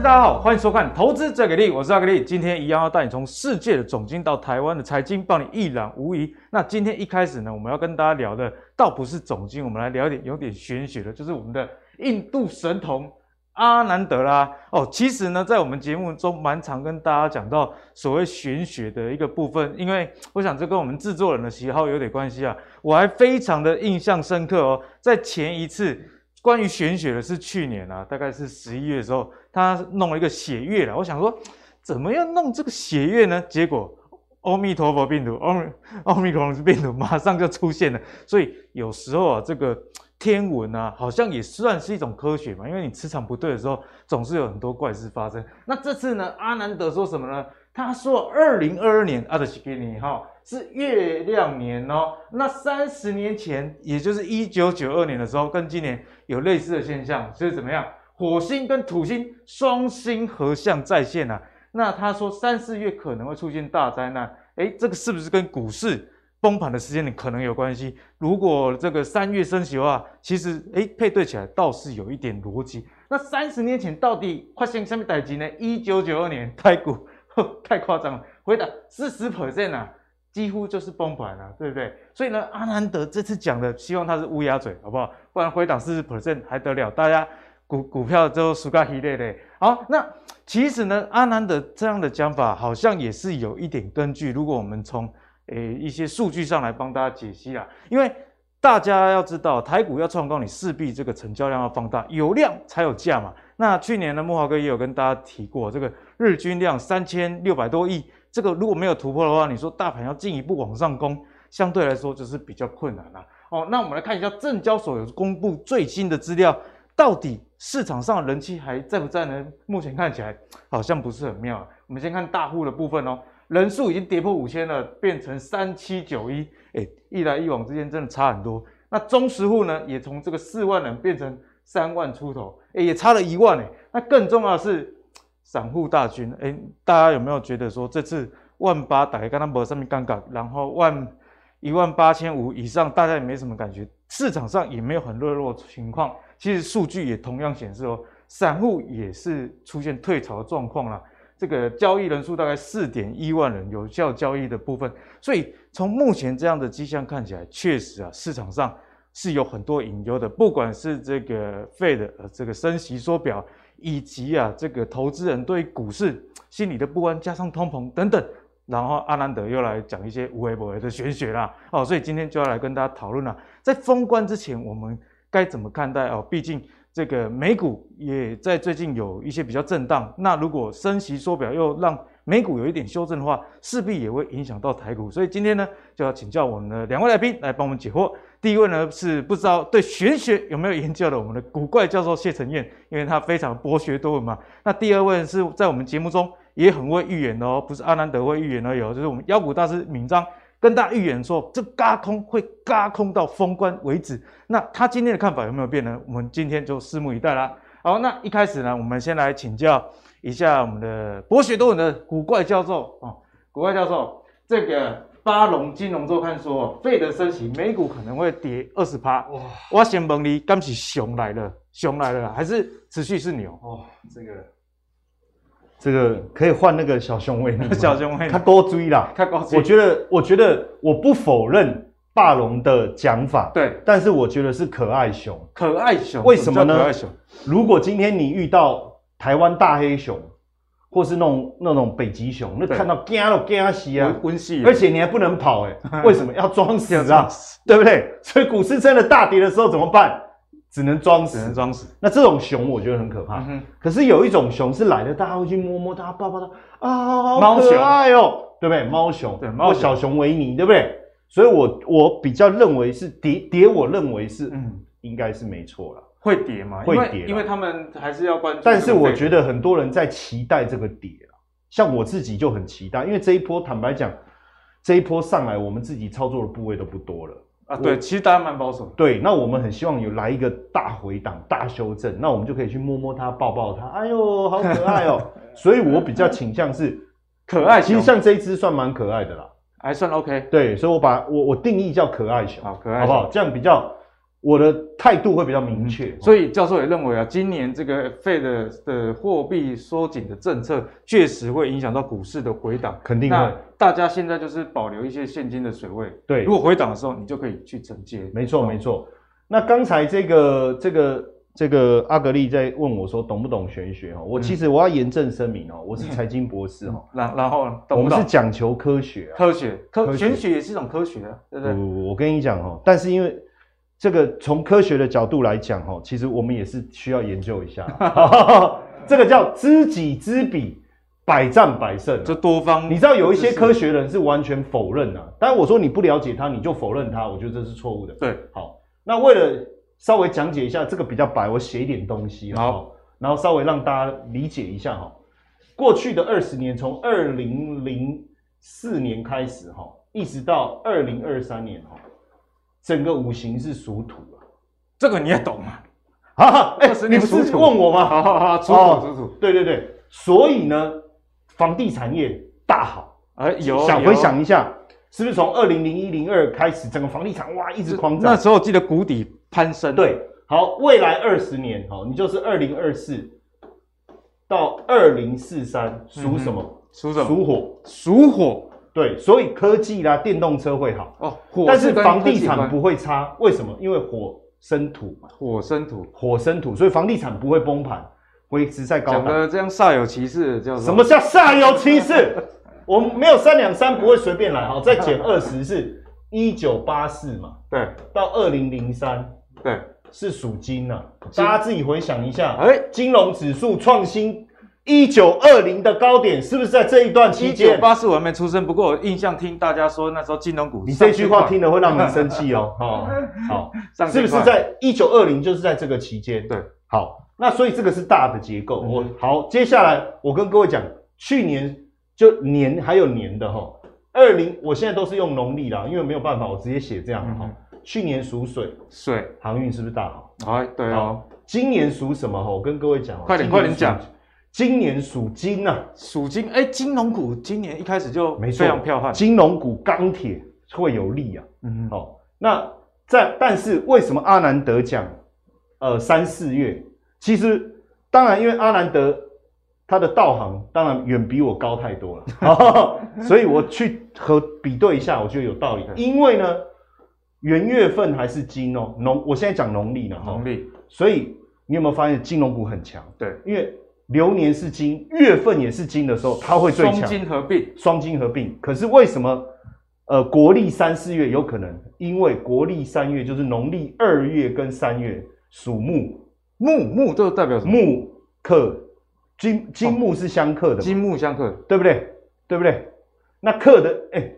大家好，欢迎收看《投资最给力》，我是阿格力。今天一样要带你从世界的总经到台湾的财经，帮你一览无遗。那今天一开始呢，我们要跟大家聊的倒不是总经，我们来聊一点有点玄学的，就是我们的印度神童阿南德啦。哦，其实呢，在我们节目中蛮常跟大家讲到所谓玄学的一个部分，因为我想这跟我们制作人的喜好有点关系啊。我还非常的印象深刻哦，在前一次。关于玄学的是去年啊，大概是十一月的时候，他弄了一个血月了。我想说，怎么样弄这个血月呢？结果，阿弥陀佛病毒，阿弥阿弥陀佛病毒马上就出现了。所以有时候啊，这个天文啊，好像也算是一种科学嘛。因为你磁场不对的时候，总是有很多怪事发生。那这次呢，阿南德说什么呢？他说，二零二二年阿德西给你哈。是月亮年哦，那三十年前，也就是一九九二年的时候，跟今年有类似的现象，所以怎么样？火星跟土星双星合相再现啊。那他说三四月可能会出现大灾难，诶，这个是不是跟股市崩盘的时间点可能有关系？如果这个三月升息的话，其实诶配对起来倒是有一点逻辑。那三十年前到底发生什么代志呢？一九九二年台股太夸张了，回答四十 percent 啊。几乎就是崩盘了，对不对？所以呢，阿南德这次讲的，希望他是乌鸦嘴，好不好？不然回档四十 percent 还得了？大家股股票之后输个稀烂的。好，那其实呢，阿南的这样的讲法好像也是有一点根据。如果我们从诶一些数据上来帮大家解析啦，因为大家要知道，台股要创高，你势必这个成交量要放大，有量才有价嘛。那去年呢，慕驊哥也有跟大家提过，这个日均量三千六百多亿。这个如果没有突破的话，你说大盘要进一步往上攻，相对来说就是比较困难了。哦，那我们来看一下证交所有公布最新的资料，到底市场上人气还在不在呢？目前看起来好像不是很妙。我们先看大户的部分哦，人数已经跌破五千了，变成三七九一，哎，一来一往之间真的差很多。那中实户呢，也从这个四万人变成三万出头，哎，也差了一万哎。那更重要的是。散户大军，哎，大家有没有觉得说这次万八打开刚刚博上面尴尬，然后万一万八千五以上，大家也没什么感觉，市场上也没有很热络情况。其实数据也同样显示哦，散户也是出现退潮的状况了。这个交易人数大概四点一万人，有效交易的部分。所以从目前这样的迹象看起来，确实啊，市场上是有很多隐忧的，不管是这个费的呃这个升息缩表。以及啊，这个投资人对股市心理的不安，加上通膨等等，然后阿南德又来讲一些无为不为的玄学啦，哦，所以今天就要来跟大家讨论了，在封关之前，我们该怎么看待哦？毕竟这个美股也在最近有一些比较震荡，那如果升息缩表又让美股有一点修正的话，势必也会影响到台股，所以今天呢，就要请教我们的两位来宾来帮我们解惑。第一位呢是不知道对玄学有没有研究的我们的古怪教授谢承彦，因为他非常博学多闻嘛。那第二位是在我们节目中也很会预言哦，不是阿南德会预言而已哦，就是我们妖股大师闵章跟大家预言说，这嘎空会嘎空到封关为止。那他今天的看法有没有变呢？我们今天就拭目以待啦。好，那一开始呢，我们先来请教一下我们的博学多闻的古怪教授哦，古怪教授这个。巴龙金融周刊说，费德升息，美股可能会跌二十趴。哇！我先问你，刚是熊来了，熊来了，还是持续是牛？哦，这个，这个可以换那个小熊维尼，小熊维尼，他多追啦，他高追。我觉得，我觉得我不否认霸龙的讲法，对，但是我觉得是可爱熊，可爱熊，为什么呢？可爱熊，如果今天你遇到台湾大黑熊。或是那种那种北极熊，那看到惊都惊死啊！而且你还不能跑哎、欸，为什么要装死啊？对不对？所以股市真的大跌的时候怎么办？只能装死，只能装死。那这种熊我觉得很可怕。嗯、可是有一种熊是来了，大家会去摸摸它，抱抱它啊，好可爱哦、喔，对不对？猫熊，对，猫小熊维尼，对不对？所以我我比较认为是跌跌，我认为是嗯，应该是没错了。会跌吗？会跌，因为他们还是要关注。但是我觉得很多人在期待这个跌，像我自己就很期待，因为这一波坦白讲，这一波上来，我们自己操作的部位都不多了啊。对，其实大家蛮保守。对，那我们很希望有来一个大回档、大修正，那我们就可以去摸摸它、抱抱它。哎呦，好可爱哦！所以我比较倾向是可爱熊。其实像这一只算蛮可爱的啦，还算 OK。对，所以我把我我定义叫可爱熊，好可爱，好不好？这样比较。我的态度会比较明确。嗯。所以教授也认为啊，今年这个 Fed 的货币缩紧的政策确实会影响到股市的回档，肯定会。大家现在就是保留一些现金的水位，对，如果回档的时候，你就可以去承接。没错，没错。那刚才这个这个。这个阿格力在问我说懂不懂玄学哈？我其实我要严正声明哦，我是财经博士哈。然然后我们是讲求科学，科学科玄学也是一种科学啊，对不对？我跟你讲哦，但是因为这个从科学的角度来讲哈，其实我们也是需要研究一下。这个叫知己知彼，百战百胜。这多方，你知道有一些科学人是完全否认的。当然我说你不了解他，你就否认他，我觉得这是错误的。对，好，那为了。稍微讲解一下这个比较白，我写一点东西，好，然后稍微让大家理解一下哈。过去的二十年，从二零零四年开始哈，一直到二零二三年哈，整个五行是属土啊，这个你也懂吗？啊，哎，你不是问我吗？好好好，属土属土，对对对，所以呢，房地产业大好，哎，有想回想一下。是不是从二零零一零二开始，整个房地产哇一直狂涨？那时候记得谷底攀升。对，好，未来二十年，好，你就是二零二四到二零四三，属什么？属什么？属火。属火。对，所以科技啦，电动车会好哦。火但是房地产不会差，为什么？因为火生土嘛。火生土，火生土，所以房地产不会崩盘，我一直在高档。讲的这样煞有其事，叫什么叫煞有其事？我们没有三两三不会随便来哈，再减二十是一九八四嘛，对，到二零零三，对，是属金呐，大家自己回想一下，哎，金融指数创新一九二零的高点，是不是在这一段期间？一九八四我还没出生，不过我印象听大家说那时候金融股，你这句话听了会让你生气哦，好，好，是不是在一九二零就是在这个期间？对，好，那所以这个是大的结构。我好，接下来我跟各位讲，去年。就年还有年的哈，二零我现在都是用农历啦，因为没有办法，我直接写这样哈。嗯、去年属水，水航运是不是大好？哎，对哦。今年属什么哈？我跟各位讲，快点快点讲。今年属金呐，属金。哎，金融股今年一开始就非常彪悍，金融股钢铁会有利啊。嗯，好。那在但是为什么阿南德讲？呃，三四月其实当然因为阿南德。他的道行当然远比我高太多了，所以我去和比对一下，我觉得有道理。因为呢，元月份还是金哦，农，我现在讲农历呢，农历，所以你有没有发现金融股很强？对，因为流年是金，月份也是金的时候，它会最强。双金合并，双金合并。可是为什么？呃，国历三四月有可能，因为国历三月就是农历二月跟三月属木，木木这代表什么？木克。金金木是相克的，金木相克，对不对？对不对？那克的哎、欸，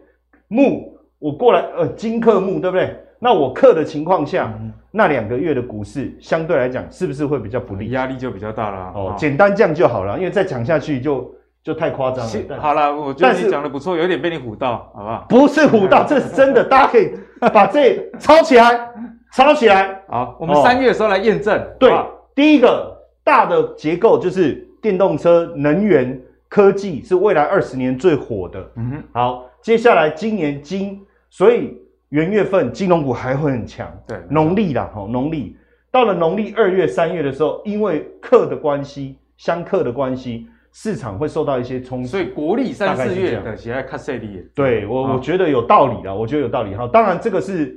木我过来呃，金克木，对不对？那我克的情况下，嗯、那两个月的股市相对来讲是不是会比较不利？压力就比较大了。哦，简单这样就好了，因为再讲下去就就太夸张了。好了，我觉得你讲的不错，有点被你唬到，好不好？不是唬到，这是真的，大家可以把这抄起来，抄起来。好，我们三月的时候来验证。对，第一个大的结构就是。电动车、能源、科技是未来二十年最火的。嗯哼，好，接下来今年金，所以元月份金融股还会很强。对，农历啦，哈，农历到了农历二月、三月的时候，因为克的关系，相克的关系，市场会受到一些冲击。所以国历三四月的喜爱卡塞利。对我，我觉得有道理啦，我觉得有道理哈。当然，这个是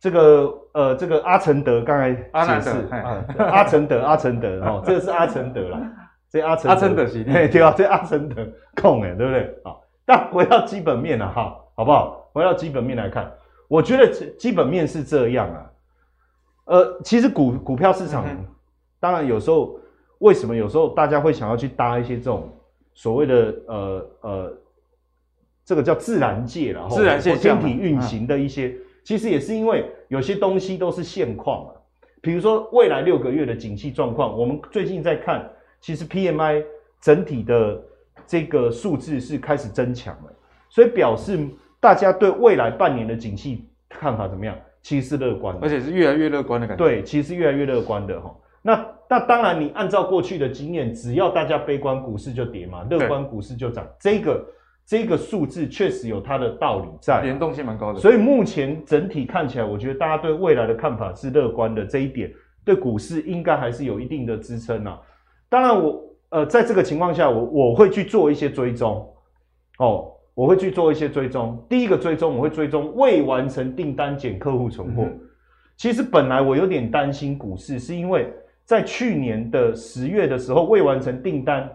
这个呃，这个阿承德刚才解释啊，阿承德，阿承德哦，这个是阿承德啦。这阿承阿承德系列，对啊，这阿承德控哎，对不对？好，但回到基本面了哈，好不好？回到基本面来看，我觉得基本面是这样啊。呃，其实股股票市场，当然有时候为什么有时候大家会想要去搭一些这种所谓的呃呃，这个叫自然界然后，自然现象，天体运行的一些，其实也是因为有些东西都是现况啊。比如说未来六个月的景气状况，我们最近在看。其实 PMI 整体的这个数字是开始增强了，所以表示大家对未来半年的景气看法怎么样？其实是乐观的，而且是越来越乐观的感觉。对，其实是越来越乐观的哈。那那当然，你按照过去的经验，只要大家悲观，股市就跌嘛；乐观，股市就涨。这个这个数字确实有它的道理在，联动性蛮高的。所以目前整体看起来，我觉得大家对未来的看法是乐观的，这一点对股市应该还是有一定的支撑啊。当然我，我呃，在这个情况下，我我会去做一些追踪哦，我会去做一些追踪。第一个追踪，我会追踪未完成订单减客户存货。嗯、其实本来我有点担心股市，是因为在去年的十月的时候，未完成订单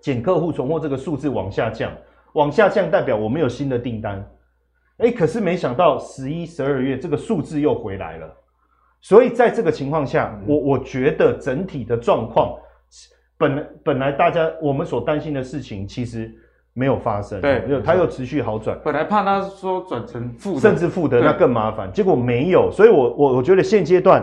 减客户存货这个数字往下降，往下降代表我没有新的订单。哎，可是没想到十一、十二月这个数字又回来了。所以在这个情况下，我我觉得整体的状况。本来本来大家我们所担心的事情其实没有发生，对，它又持续好转。本来怕它说转成负，甚至负的那更麻烦，结果没有。所以我我我觉得现阶段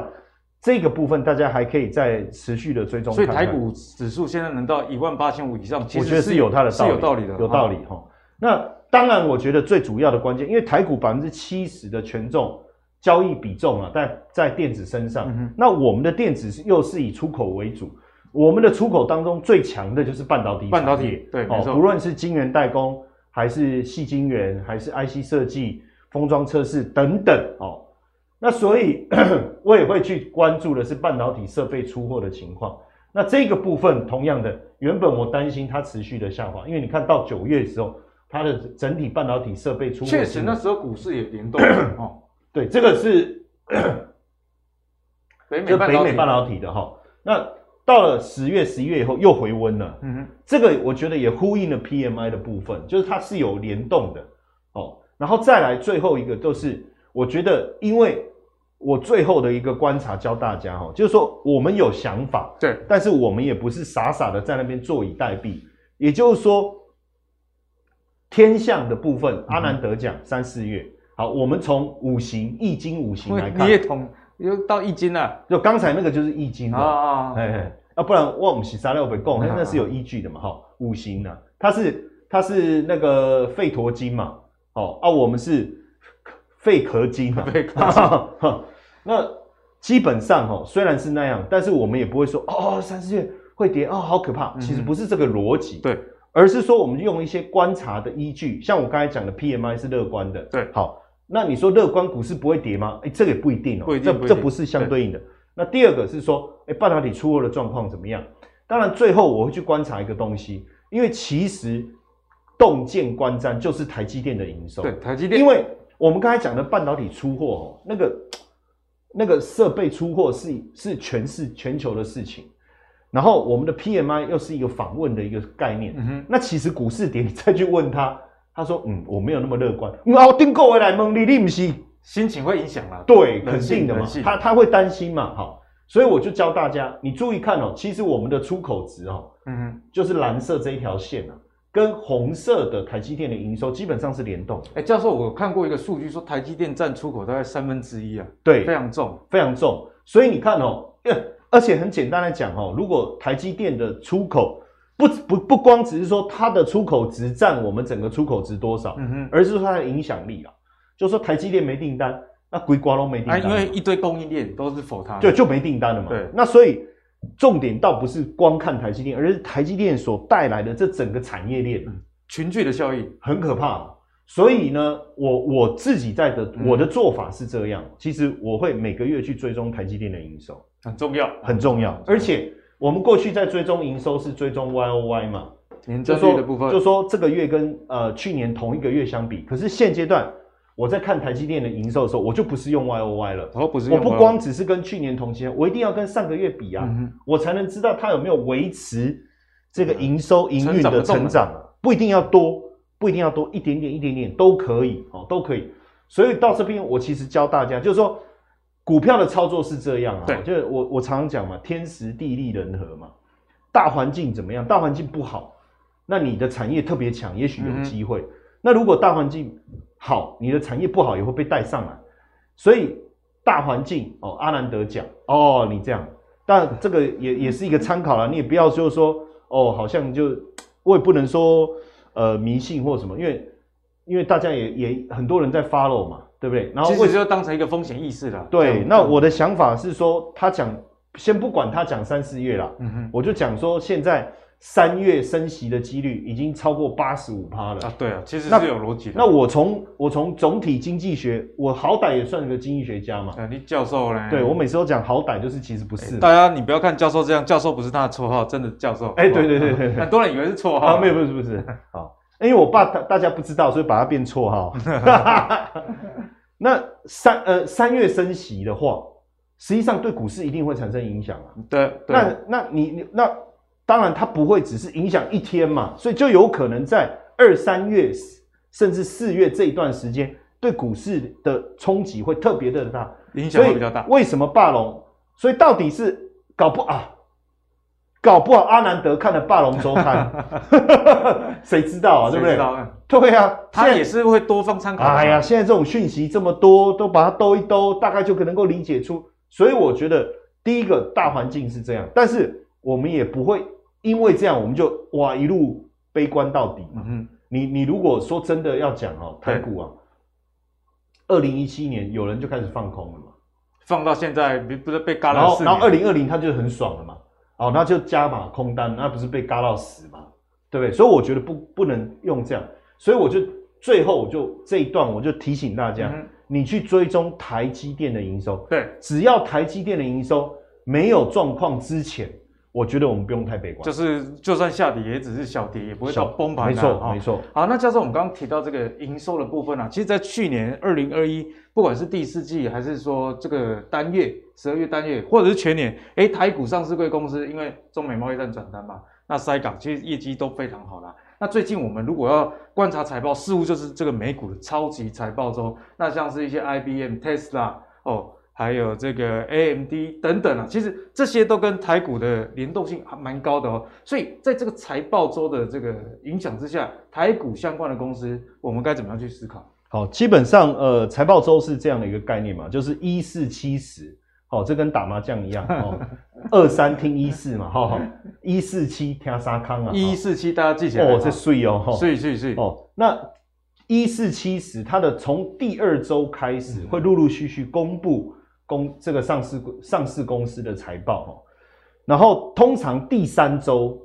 这个部分大家还可以再持续的追踪看看。所以台股指数现在能到一万八千五以上，其实我觉得是有它的道理，有道理的，有道理哈。那当然，我觉得最主要的关键，因为台股百分之七十的权重交易比重啊，在在电子身上，嗯、那我们的电子又是以出口为主。我们的出口当中最强的就是半导体，半导体对，哦，不论是晶圆代工，还是细晶圆，还是 IC 设计、封装测试等等，哦，那所以 我也会去关注的是半导体设备出货的情况。那这个部分同样的，原本我担心它持续的下滑，因为你看到九月的时候，它的整体半导体设备出货，确实那时候股市也联动 哦。对，这个是北美半导体的哈，那。到了十月、十一月以后又回温了，嗯哼，这个我觉得也呼应了 PMI 的部分，就是它是有联动的哦。然后再来最后一个，就是我觉得，因为我最后的一个观察教大家哈，就是说我们有想法，对，但是我们也不是傻傻的在那边坐以待毙。也就是说，天象的部分，阿南得奖三四月，好，我们从五行易经五行来看，你也同。又到易经了，就刚才那个就是易经的啊，哎哎，啊不然我们是啥料被供，那那是有依据的嘛，哈，五行呢，它是它是那个肺陀经嘛，哦啊，我们是肺壳经嘛，肺壳，那基本上哈，虽然是那样，但是我们也不会说哦，三四月会跌哦，好可怕，其实不是这个逻辑，对，而是说我们用一些观察的依据，像我刚才讲的 PMI 是乐观的，对，好。那你说乐观股市不会跌吗？哎、欸，这个也不一定哦、喔，这这不是相对应的。那第二个是说，哎、欸，半导体出货的状况怎么样？当然，最后我会去观察一个东西，因为其实洞见观瞻就是台积电的营收。对，台积电，因为我们刚才讲的半导体出货哦，那个那个设备出货是是全是全球的事情，然后我们的 PMI 又是一个访问的一个概念。嗯哼，那其实股市跌，你再去问他。他说：“嗯，我没有那么乐观。我订购回来蒙你，你不是心情会影响啊？对，肯定的嘛。他他会担心嘛？好，所以我就教大家，你注意看哦。其实我们的出口值哦，嗯哼，就是蓝色这一条线啊，跟红色的台积电的营收基本上是联动。哎，教授，我看过一个数据，说台积电占出口大概三分之一啊，对，非常重，非常重。所以你看哦，而且很简单来讲哦，如果台积电的出口。”不不不光只是说它的出口值占我们整个出口值多少，嗯哼，而是说它的影响力啊。就是说台积电没订单，那鬼瓜都没订单，因为一堆供应链都是否它，对，就没订单了嘛。对，那所以重点倒不是光看台积电，而是台积电所带来的这整个产业链群聚的效应很可怕。所以呢，我我自己在的我的做法是这样，其实我会每个月去追踪台积电的营收，很重要，很重要，而且。我们过去在追踪营收是追踪 Y O Y 嘛，就说的部分，就说这个月跟呃去年同一个月相比，可是现阶段我在看台积电的营收的时候，我就不是用 Y O Y 了，哦不是，我不光只是跟去年同期，我一定要跟上个月比啊，嗯、我才能知道它有没有维持这个营收营运的成长，不一定要多，不一定要多，一点点一点点都可以哦，都可以。所以到这边我其实教大家，就是说。股票的操作是这样啊，对，就是我我常常讲嘛，天时地利人和嘛，大环境怎么样？大环境不好，那你的产业特别强，也许有机会。嗯、那如果大环境好，你的产业不好也会被带上来。所以大环境哦，阿兰德讲哦，你这样，但这个也也是一个参考了，你也不要就是说哦，好像就我也不能说呃迷信或什么，因为因为大家也也很多人在 follow 嘛。对不对？然后其实就当成一个风险意识了。对，那我的想法是说，他讲先不管他讲三四月啦，嗯哼，我就讲说现在三月升息的几率已经超过八十五趴了啊。对啊，其实是有逻辑的。那我从我从总体经济学，我好歹也算个经济学家嘛。啊，你教授嘞？对，我每次都讲好歹，就是其实不是。大家你不要看教授这样，教授不是他的绰号，真的教授。哎，对对对对，很多人以为是绰号。啊，没有，不是不是。好，因为我爸大大家不知道，所以把它变错哈。那三呃三月升息的话。实际上对股市一定会产生影响啊。对，对那那你你那当然它不会只是影响一天嘛，所以就有可能在二三月甚至四月这一段时间，对股市的冲击会特别的大，影响会比较大。为什么霸龙？所以到底是搞不啊？搞不好阿南德看了霸龙周刊，谁知道啊？对不对？对啊，他也是会多方参考。哎呀，现在这种讯息这么多，都把它兜一兜，大概就可能够理解出。所以我觉得第一个大环境是这样，但是我们也不会因为这样我们就哇一路悲观到底嘛。嗯，你你如果说真的要讲哦，台股啊，二零一七年有人就开始放空了嘛，放到现在不是被嘎到死，然后二零二零他就很爽了嘛，哦，那就加码空单，那不是被嘎到死吗，对不对？所以我觉得不不能用这样，所以我就最后我就这一段我就提醒大家。嗯你去追踪台积电的营收，对，只要台积电的营收没有状况之前，我觉得我们不用太悲观。就是就算下跌，也只是小跌，也不会到崩盘。没错，没错。好，那加上，我们刚刚提到这个营收的部分啊，其实，在去年二零二一，不管是第四季，还是说这个单月十二月单月，或者是全年，哎，台股上市贵公司因为中美贸易战转单嘛，那塞港其实业绩都非常好啦。那最近我们如果要观察财报，似乎就是这个美股的超级财报周。那像是一些 IBM、Tesla 哦，还有这个 AMD 等等啊，其实这些都跟台股的联动性还蛮高的哦。所以在这个财报周的这个影响之下，台股相关的公司，我们该怎么样去思考？好，基本上呃，财报周是这样的一个概念嘛，就是一四七十。哦，这跟打麻将一样哦，二三听一四嘛，哈哈，一四七听沙康啊，一四七大家记起来哦，这税哦，税税税哦，那一四七十，它的从第二周开始会陆陆续续公布公这个上市上市公司的财报哦，然后通常第三周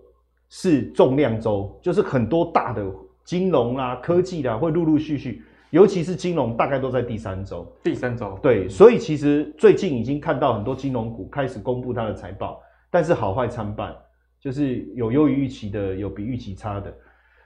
是重量周，就是很多大的金融啊、科技啊会陆陆续续。尤其是金融，大概都在第三周。第三周，对，所以其实最近已经看到很多金融股开始公布它的财报，但是好坏参半，就是有优于预期的，有比预期差的。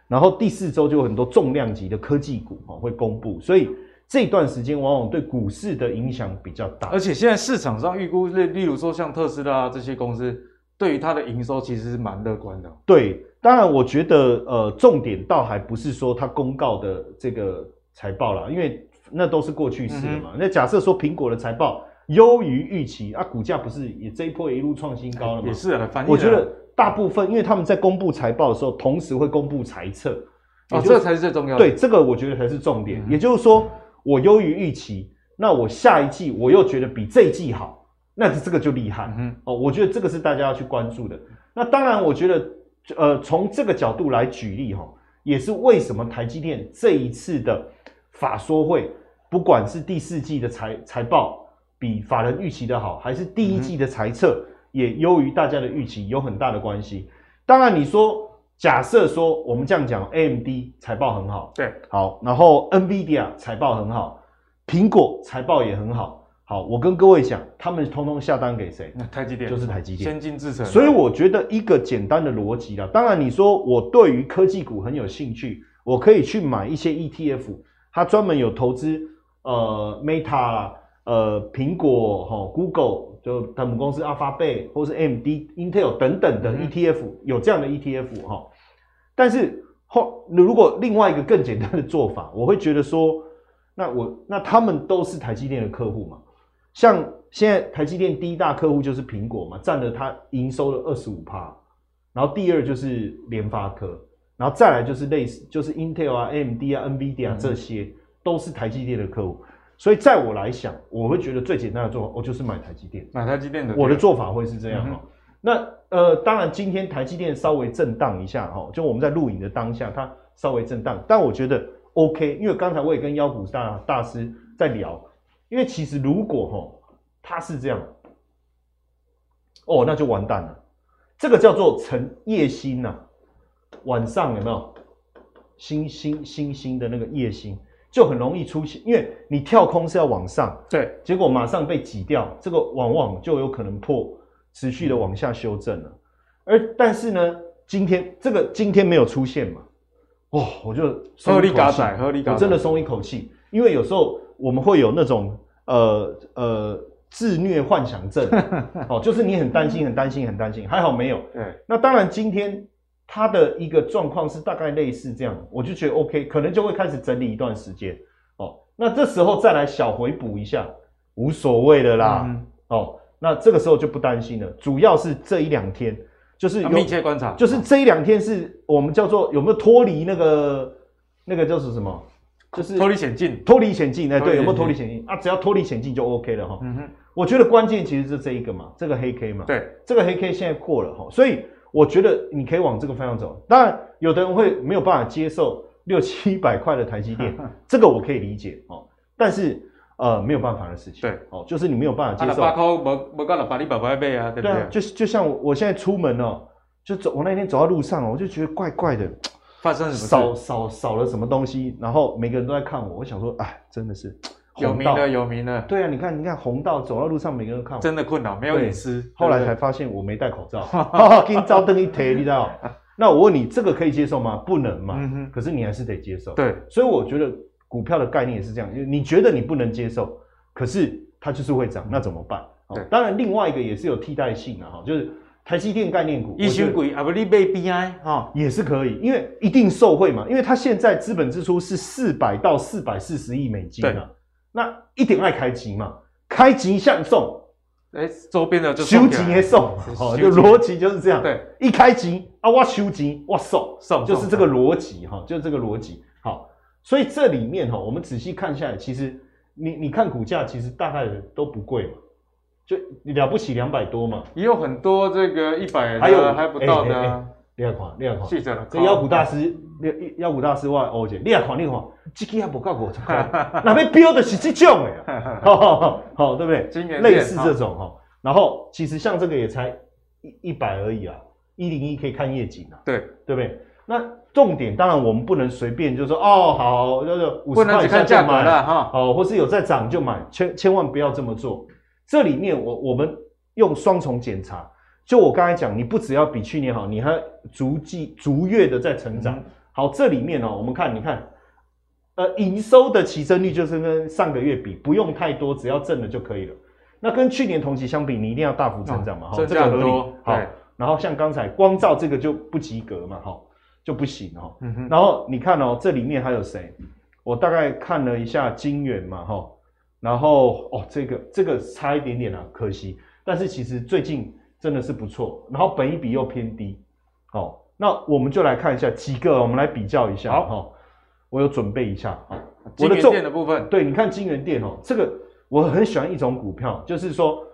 然后第四周就有很多重量级的科技股会公布，所以这段时间往往对股市的影响比较大。而且现在市场上预估，例例如说像特斯拉这些公司，对于它的营收其实是蛮乐观的。对，当然我觉得呃，重点倒还不是说它公告的这个。财报啦，因为那都是过去式的嘛。嗯、那假设说苹果的财报优于预期啊，股价不是也这一波也一路创新高了吗？也是啊，我觉得大部分，因为他们在公布财报的时候，同时会公布财测，哦，这个才是最重要的。对，这个我觉得才是重点。嗯、也就是说，我优于预期，那我下一季我又觉得比这一季好，那这个就厉害。嗯，哦，我觉得这个是大家要去关注的。那当然，我觉得呃，从这个角度来举例哈，也是为什么台积电这一次的。法说会，不管是第四季的财财报比法人预期的好，还是第一季的财测也优于大家的预期，有很大的关系。当然，你说假设说我们这样讲，AMD 财报很好，对，好，然后 NVIDIA 财报很好，苹果财报也很好，好，我跟各位讲，他们通通下单给谁？那台积电就是台积电，先进制程。所以我觉得一个简单的逻辑啦，当然你说我对于科技股很有兴趣，我可以去买一些 ETF。他专门有投资，呃，Meta 啦，呃，苹果哈，Google 就他们公司 Alphabet 或是 AMD、Intel 等等的 ETF，嗯，有这样的 ETF 哈。但是后如果另外一个更简单的做法，我会觉得说，那我那他们都是台积电的客户嘛。像现在台积电第一大客户就是苹果嘛，占了它营收的二十五趴，然后第二就是联发科。然后再来就是类似，就是 Intel 啊、AMD 啊、NVIDIA 啊这些，都是台积电的客户。所以在我来想，我会觉得最简单的做法，我就是买台积电。买台积电的，我的做法会是这样哈、嗯。那呃，当然今天台积电稍微震荡一下哈，就我们在录影的当下，它稍微震荡，但我觉得 OK，因为刚才我也跟妖股大大师在聊，因为其实如果哈，它是这样，哦，那就完蛋了。这个叫做晨夜星呐、啊，晚上有没有星星星星的那个夜星，就很容易出现，因为你跳空是要往上，对，结果马上被挤掉，这个往往就有可能破，持续的往下修正了。而但是呢，今天这个今天没有出现嘛，哇，我就松一口气，我真的松一口气，因为有时候我们会有那种呃呃自虐幻想症，哦，就是你很担心很担心很担心，还好没有。对，那当然今天它的一个状况是大概类似这样，我就觉得 OK，可能就会开始整理一段时间，哦，那这时候再来小回补一下，无所谓的啦，嗯、哦，那这个时候就不担心了，主要是这一两天。就是有密切观察，就是这一两天是我们叫做有没有脱离那个那个叫是什么？就是脱离险境，脱离险境。哎，对，有没有脱离险境啊？只要脱离险境就 OK 了哈。嗯哼，我觉得关键其实是这一个嘛，这个黑 K 嘛。对，这个黑 K 现在过了哈，所以我觉得你可以往这个方向走。当然，有的人会没有办法接受六七百块的台积电，这个我可以理解哦。但是。呃，没有办法的事情。对，哦，就是你没有办法接受。八块没没干了，把你宝宝背啊，对不对？对啊，就就像我，我现在出门哦，就走，我那天走到路上，我就觉得怪怪的，发生什？少少少了什么东西，然后每个人都在看我，我想说，哎，真的是 有名的有名的。对啊，你看你看红道走到路上，每个人都看我，真的困扰，没有隐私。后来才发现我没戴口罩，哈哈，给你招灯一贴，你知道？那我问你，这个可以接受吗？不能嘛。嗯哼。可是你还是得接受。对。所以我觉得股票的概念也是这样，你觉得你不能接受。可是它就是会涨，那怎么办？对，当然另外一个也是有替代性的哈，就是台积电概念股，一千股啊不你买 BI 哈也是可以，因为一定受惠嘛，因为它现在资本支出是四百到四百四十亿美金啊，那一点爱开机嘛，开机向送，哎，周边的就收机也送，哦，就逻辑就是这样，对，一开机啊我收机我送送，就是这个逻辑哈，就是这个逻辑，好，所以这里面哈，我们仔细看下来，其实。你你看股价其实大概都不贵嘛，就了不起两百多嘛，也有很多这个一百还有还不到的、啊。你看，你看，记者了。这妖股大师，妖股大师我欧姐，你看，你看，这个还不够五十块，那边标的是这种哎，好，好，对不对？类似这种哈，然后其实像这个也才一一百而已啊，一零一可以看夜景啊，对，对不对？那重点当然我们不能随便就说哦好，就是五十块以下就买了哈，哦，或是有在涨就买，千千万不要这么做。这里面我我们用双重检查，就我刚才讲，你不只要比去年好，你还逐季逐月的在成长。嗯、好，这里面哦，我们看，你看，呃，营收的起增率就是跟上个月比，不用太多，只要正的就可以了。那跟去年同期相比，你一定要大幅成长嘛，哈、哦，这个合理。好，然后像刚才光照这个就不及格嘛，哈。就不行哈，嗯，然后你看哦，这里面还有谁？我大概看了一下晶圆嘛，哈，然后哦，这个这个差一点点啊，可惜。但是其实最近真的是不错，然后本一比又偏低，哦，那我们就来看一下几个，我们来比较一下，好，我有准备一下啊，晶圆店的部分，对，你看金源店哦，这个我很喜欢一种股票，就是说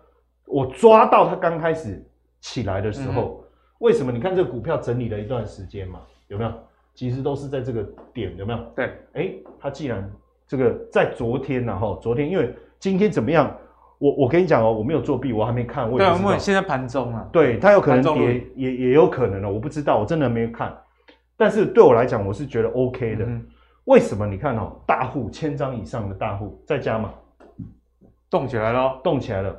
我抓到它刚开始起来的时候，为什么？你看这个股票整理了一段时间嘛。有没有？其实都是在这个点，有没有？对，哎，它既然这个在昨天呢，哈，昨天因为今天怎么样？我我跟你讲哦，我没有作弊，我还没看。对，我们现在盘中啊。对，它有可能跌，也也有可能哦，我不知道，我真的没有看。但是对我来讲，我是觉得 OK 的。嗯、为什么？你看哦，大户千张以上的大户在加嘛，动起来了，动起来了。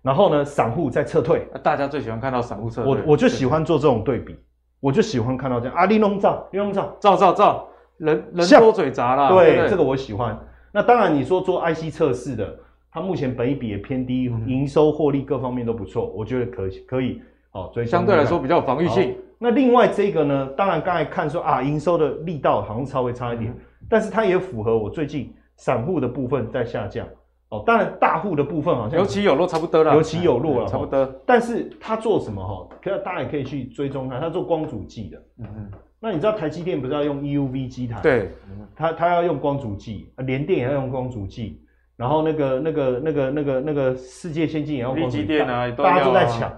然后呢，散户在撤退。大家最喜欢看到散户撤退。我我就喜欢做这种对比。我就喜欢看到这样啊，利弄照，利弄照，照照照，人人多嘴杂啦。对，这个我喜欢。那当然，你说做 IC 测试的，它目前本益比也偏低，营、嗯、收获利各方面都不错，我觉得可以可以哦。所以相对来说比较有防御性。那另外这个呢，当然刚才看说啊，营收的力道好像稍微差一点，嗯、但是它也符合我最近散户的部分在下降。哦，当然大户的部分好像有起有落，差不多了。有起有落了，差不多。但是他做什么哈？可大家也可以去追踪他，他做光阻剂的。嗯嗯。那你知道台积电不是要用 EUV 机台？对。他他要用光阻剂，联电也要用光阻剂，然后那个那个那个那个那个世界先进也要光阻剂。电啊，大家都在抢。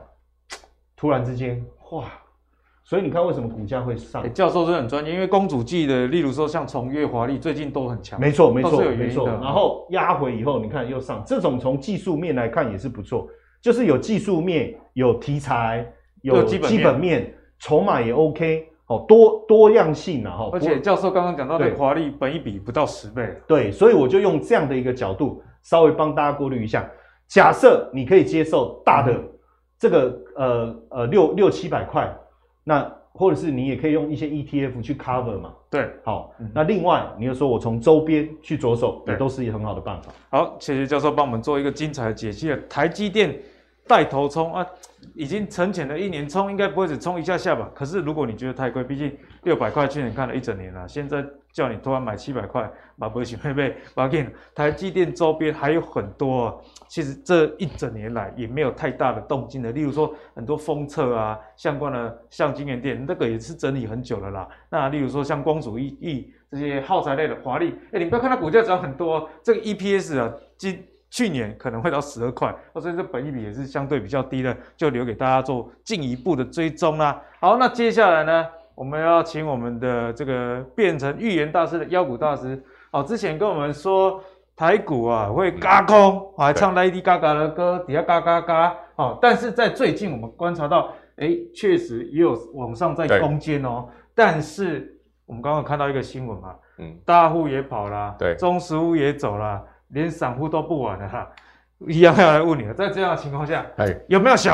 突然之间，哇！所以你看，为什么股价会上？欸、教授是很专业，因为光阻剂的，例如说像崇越、华丽，最近都很强。没错，没错，没错。然后压回以后，你看又上，这种从技术面来看也是不错，就是有技术面有题材，有基本面，面筹码也 OK，哦，多多样性啊，哈。而且教授刚刚讲到的华丽本一比不到十倍，对，所以我就用这样的一个角度，稍微帮大家过滤一下。假设你可以接受大的这个呃呃六六七百块，那或者是你也可以用一些 ETF 去 cover 嘛。对，好，那另外你又说我从周边去着手，也都是一个很好的办法。好，谢谢教授帮我们做一个精彩的解析了。台积电带头冲啊，已经沉潜了一年，冲应该不会只冲一下下吧？可是如果你觉得太贵，毕竟六百块去年看了一整年了，现在。叫你突然买七百块，买不起，妹妹，把给台积电周边还有很多，啊，其实这一整年来也没有太大的动静的。例如说很多封测啊，相关的像晶圆店，那个也是整理很久了啦。那例如说像光阻液这些耗材类的华丽，哎，你不要看它股价涨很多，这个 EPS 啊，今去年可能会到十二块，所以这本益比也是相对比较低的，就留给大家做进一步的追踪啦。好，那接下来呢？我们要请我们的这个变成预言大师的妖股大师，哦，之前跟我们说台股啊会嘎空，还唱 Lady Gaga 的歌，底下嘎嘎嘎，哦，但是在最近我们观察到，哎，确实也有往上在攻坚哦，但是我们刚刚看到一个新闻嘛，嗯，大户也跑啦，对，中实屋也走了，连散户都不玩了哈，一样要来问你了，在这样的情况下，哎，有没有熊？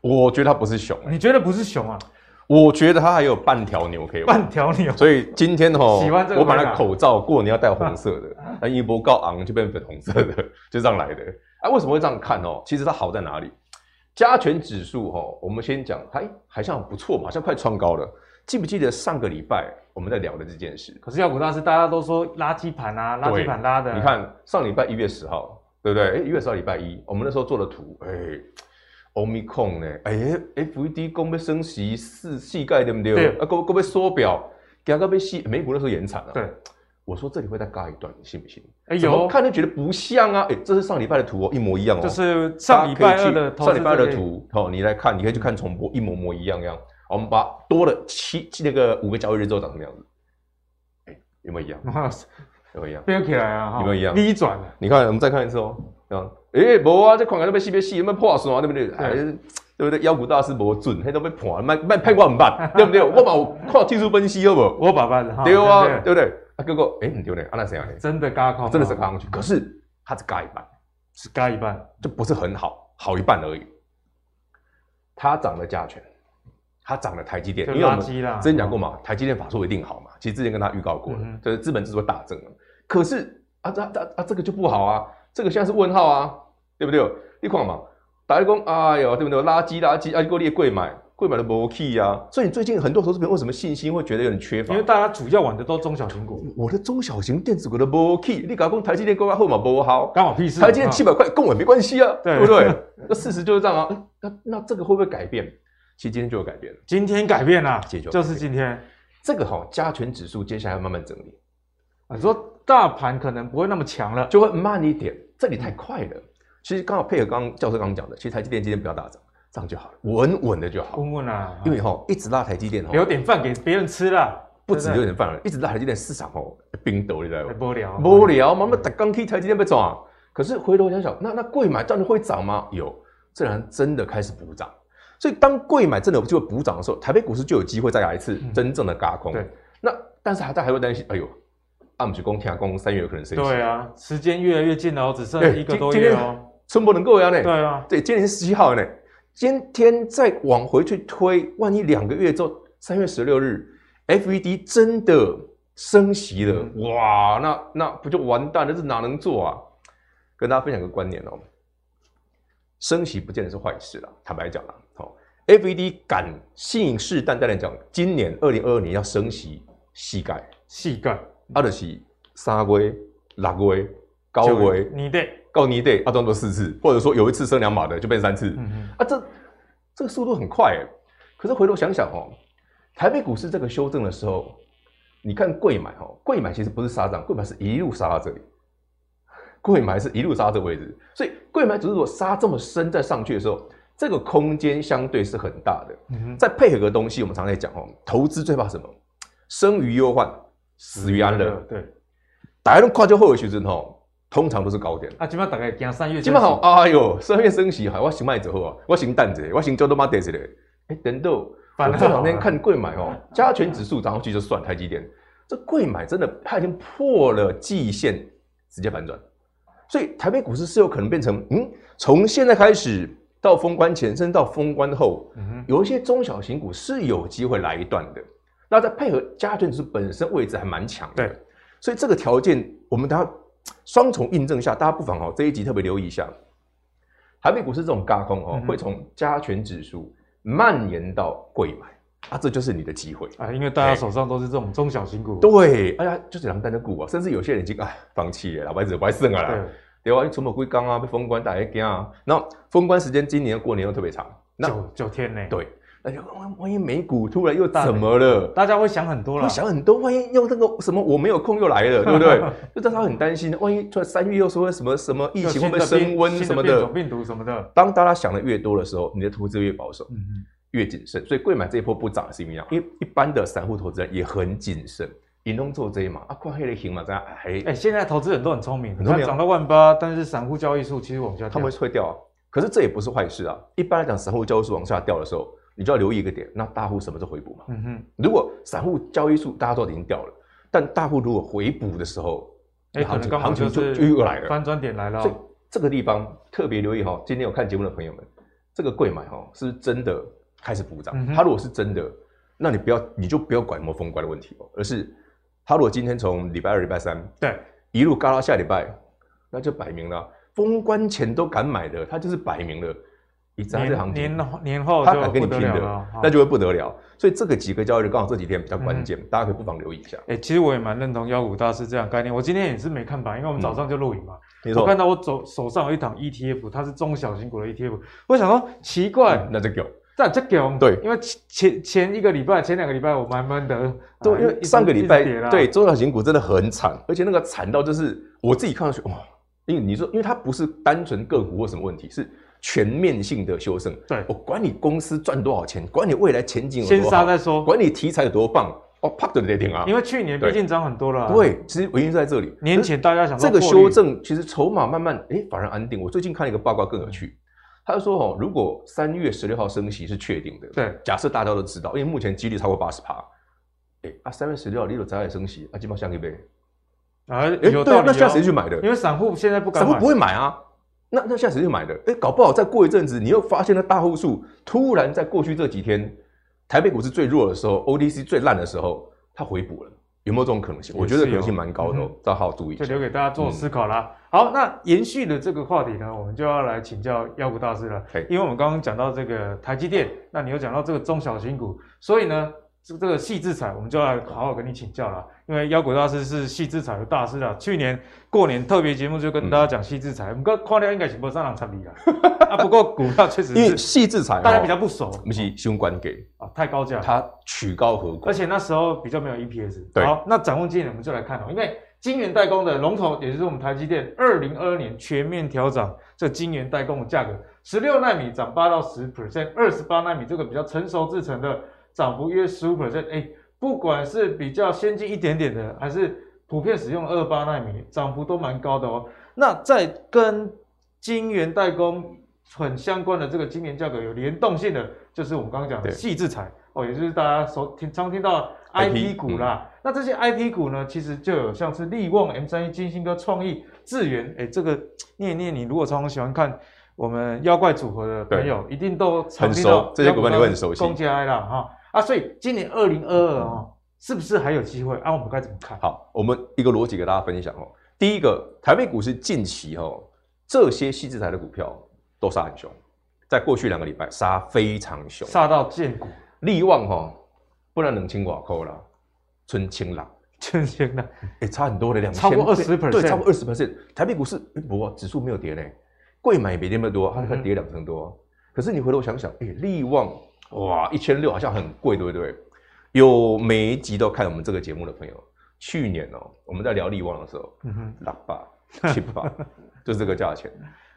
我觉得它不是熊，你觉得不是熊啊？我觉得它还有半条牛可以玩，半条牛。所以今天哦，喜欢这个我把那口罩过年要戴红色的，那一波高昂就变粉红色的，就这样来的。啊，为什么会这样看哦？其实它好在哪里？加权指数吼，我们先讲，哎，好像不错嘛，好像快创高了。记不记得上个礼拜我们在聊的这件事？可是妖股大师大家都说垃圾盘啊，垃圾盘拉的。你看上礼拜一月十号，对不对？哎，一月十号礼拜一，我们那时候做的图，哎。欧米控呢？哎，FED 公布升息四细盖对不对？啊，公公被缩表，刚刚被细美股那时候延产了。对，我说这里会再嘎一段，你信不信？哎有，看就觉得不像啊！哎，这是上礼拜的图哦，一模一样哦。就是上礼拜二的上礼拜的图哦，你来看，你可以去看重播，一模模一样样。我们把多了七那个五个交易日之后长什么样子？哎，有没有一样？有没有一样？飙起来啊！有没有一样？V 转了。你看，我们再看一次哦，哎，无、欸、啊，这款个都被细被细，有没有破损啊？对不对？哎，对不对？妖股大师无准，还都被破，卖卖骗我唔办，对不对？我把看技术分析好不好？我把办对啊，对不对？啊，哥哥，哎，唔对呢，啊那谁啊？真的嘎空，真的是嘎上去，可是它只嘎一半，是嘎一半，就不是很好，好一半而已。它涨了加权，它涨了台积电，因为我们。之前讲过嘛，台积电法说一定好嘛，其实之前跟他预告过了，就是资本支出大增了。可是啊，这啊啊这个就不好啊。这个现在是问号啊，对不对？你看嘛，打一工，哎呦，对不对？垃圾垃圾，啊，够你贵买，贵买的不 key 啊。所以你最近很多投资朋友为什么信心会觉得有点缺乏？因为大家主要玩的都中小型股。我的中小型电子股的不 key，你搞公台积电股价好嘛不好？刚好屁事。台积电七百块跟我也没关系啊，对不对？那事实就是这样啊。那那这个会不会改变？其实今天就有改变了。今天改变了，就是今天这个哈加权指数接下来要慢慢整理。你说。大盘可能不会那么强了，就会慢一点。这里太快了。其实刚好配合刚刚教授刚刚讲的，其实台积电今天不要大涨，这样就好了，稳稳的就好。稳稳啊，因为哈一直拉台积电哈，留点饭给别人吃了，不止留点饭了，一直拉台积电市场哦冰斗，你知道吗？无聊，无聊，妈妈打钢铁台积电被涨。可是回头想想，那那贵买真的会涨吗？有，自然真的开始补涨。所以当贵买真的有机会补涨的时候，台北股市就有机会再来一次真正的轧空。对，那但是还在还会担心，哎呦。阿姆去公天公三月有可能升息。对啊，时间越来越近了，只剩一个多月哦。春博能够呀呢？对啊，对，今天是十七号呢。今天再往回去推，万一两个月之后，三月十六日，FED 真的升息了，嗯、哇，那那不就完蛋了？这哪能做啊？跟大家分享个观念哦，升息不见得是坏事啦。坦白讲啦，好，FED 敢信誓旦旦的讲，今年二零二二年要升息，膝盖，膝盖。啊，就是三月、六月、九月，你的告你的，啊，装作四次，或者说有一次升两码的就变三次，嗯嗯。啊，这这个速度很快诶。可是回头想想哦，台北股市这个修正的时候，你看贵买哦，贵买其实不是杀涨，贵买是一路杀到这里，贵买是一路杀到这个位置，所以贵买只是说杀这么深再上去的时候，这个空间相对是很大的。嗯哼，再配合个东西，我们常在讲哦，投资最怕什么？生于忧患。死于安乐，对，大家都跨就后的学生吼，通常都是高点。啊，基本上大概讲三月。基本上，哎呦，三月升息，好，我先卖走后啊，我先淡着，我先做他妈跌着嘞。哎，等到我这两天看贵买哦，加权指数涨上去就算台积电，这贵买真的它已经破了季线，直接反转。所以台北股市是有可能变成，嗯，从现在开始到封关前，甚至到封关后，嗯，有一些中小型股是有机会来一段的。那再配合加权指数本身位置还蛮强的，对，所以这个条件我们大家双重印证下，大家不妨哦这一集特别留意一下，台北股市这种轧空哦，会从加权指数。蔓延到柜买啊，这就是你的机会啊！因为大家手上都是这种中小型股，对，哎呀，就是两单的股啊，甚至有些人已经哎放弃了，老白子不爱剩啊啦，对吧？你出没归刚啊，被封关大家惊啊，然后封关时间今年过年又特别长，九九天呢，对。那就万万一美股突然又怎么了？大家会想很多了，会想很多。万一又那个什么我没有空又来了，对不对？就大家很担心，万一突然三月又说什么什么疫情会不会升温什么的病毒什么的。当大家想的越多的时候，你的投资越保守，越谨慎。所以贵买这一波不涨是因为因为一般的散户投资人也很谨慎，引动做这一嘛啊，挂黑的行嘛，这样哎哎，现在投资人都很聪明，你看涨到万八，但是散户交易数其实往下，他们会掉啊。可是这也不是坏事啊。一般来讲，散户交易数往下掉的时候。你就要留意一个点，那大户什么时候回补嘛？嗯哼，如果散户交易数大家都已经掉了，但大户如果回补的时候，哎，行情行情就就又来了，翻转点来了。所以这个地方特别留意哈，今天有看节目的朋友们，这个贵买哈是真的开始补涨。它如果是真的，那你不要你就不要管什么封关的问题哦，而是它如果今天从礼拜二、礼拜三对一路嘎到下礼拜，那就摆明了封关前都敢买的，他就是摆明了。一这行情，年年后他敢跟你拼的，那就会不得了。所以这个几个交易日刚好这几天比较关键，大家可以不妨留意一下。哎，其实我也蛮认同妖股大师这样概念。我今天也是没看盘，因为我们早上就录影嘛。我看到我手手上有一档 ETF，它是中小型股的 ETF。我想说奇怪，那就给，这这给，对，因为前前一个礼拜、前两个礼拜我慢慢的，对，因为上个礼拜对中小型股真的很惨，而且那个惨到就是我自己看上去哇，因为你说，因为它不是单纯个股或什么问题，是。全面性的修正，对，我管你公司赚多少钱，管你未来前景有多好，先杀再说，管你题材有多棒，哦，啪的跌停啊！因为去年毕竟涨很多了，对，其实原因在这里。年前大家想这个修正，其实筹码慢慢哎反而安定。我最近看了一个报告更有趣，他就说哦，如果三月十六号升息是确定的，对，假设大家都知道，因为目前几率超过八十趴，哎啊，三月十六号你有早点升息，啊，基本上相一杯，啊，哎，对啊，那现在谁去买的？因为散户现在不敢，散户不会买啊。那那现在谁去买的？哎、欸，搞不好再过一阵子，你又发现了大户数突然在过去这几天，台北股市最弱的时候，ODC 最烂的时候，它回补了，有没有这种可能性？我觉得可能性蛮高的，哦，要好好注意。就留给大家做思考啦。嗯、好，那延续的这个话题呢，我们就要来请教妖股大师了。因为我们刚刚讲到这个台积电，那你又讲到这个中小型股，所以呢，这这个细制彩，我们就要好好跟你请教了。因为妖股大师是细制彩的大师啊，去年过年特别节目就跟大家讲细制彩，我们刚看了应该是不上场参与了啊。不过股票确实是因为矽智财大家比较不熟，不是相关给啊，太高价，它曲高和寡，而且那时候比较没有 EPS。对好，那展望今年我们就来看哦，因为晶圆代工的龙头，也就是我们台积电，二零二二年全面调涨这晶圆代工的价格，十六纳米涨八到十 percent，二十八纳米这个比较成熟制成的涨幅约十五 percent，哎。不管是比较先进一点点的，还是普遍使用二八纳米，涨幅都蛮高的哦。那在跟晶圆代工很相关的这个晶圆价格有联动性的，就是我们刚刚讲的矽智财哦，也就是大家所听常听到 IP 股啦。嗯、那这些 IP 股呢，其实就有像是力旺、M 三一、金星科、创意、智源，哎，这个念一念，你如果常常喜欢看我们妖怪组合的朋友，一定都常听到这些股票，你会很熟悉。公家啦哈。啊，所以今年二零二二哦，是不是还有机会？啊，我们该怎么看？好，我们一个逻辑给大家分享哦。第一个，台北股市近期哦，这些矽智财的股票都杀很凶，在过去两个礼拜杀非常凶，杀到见骨。利旺哈，不然冷清寡扣了，春清了，春清了，哎，差很多的两千，超过二十 percent，对，超过二十 percent。台北股市，不过指数没有跌呢，柜买也没跌那么多，它才跌两成多。嗯、可是你回头想想，哎，利旺。哇，一千六好像很贵，对不对？有每一集都看我们这个节目的朋友，去年哦，我们在聊力旺的时候，嗯哼，六百、七八，就是这个价钱。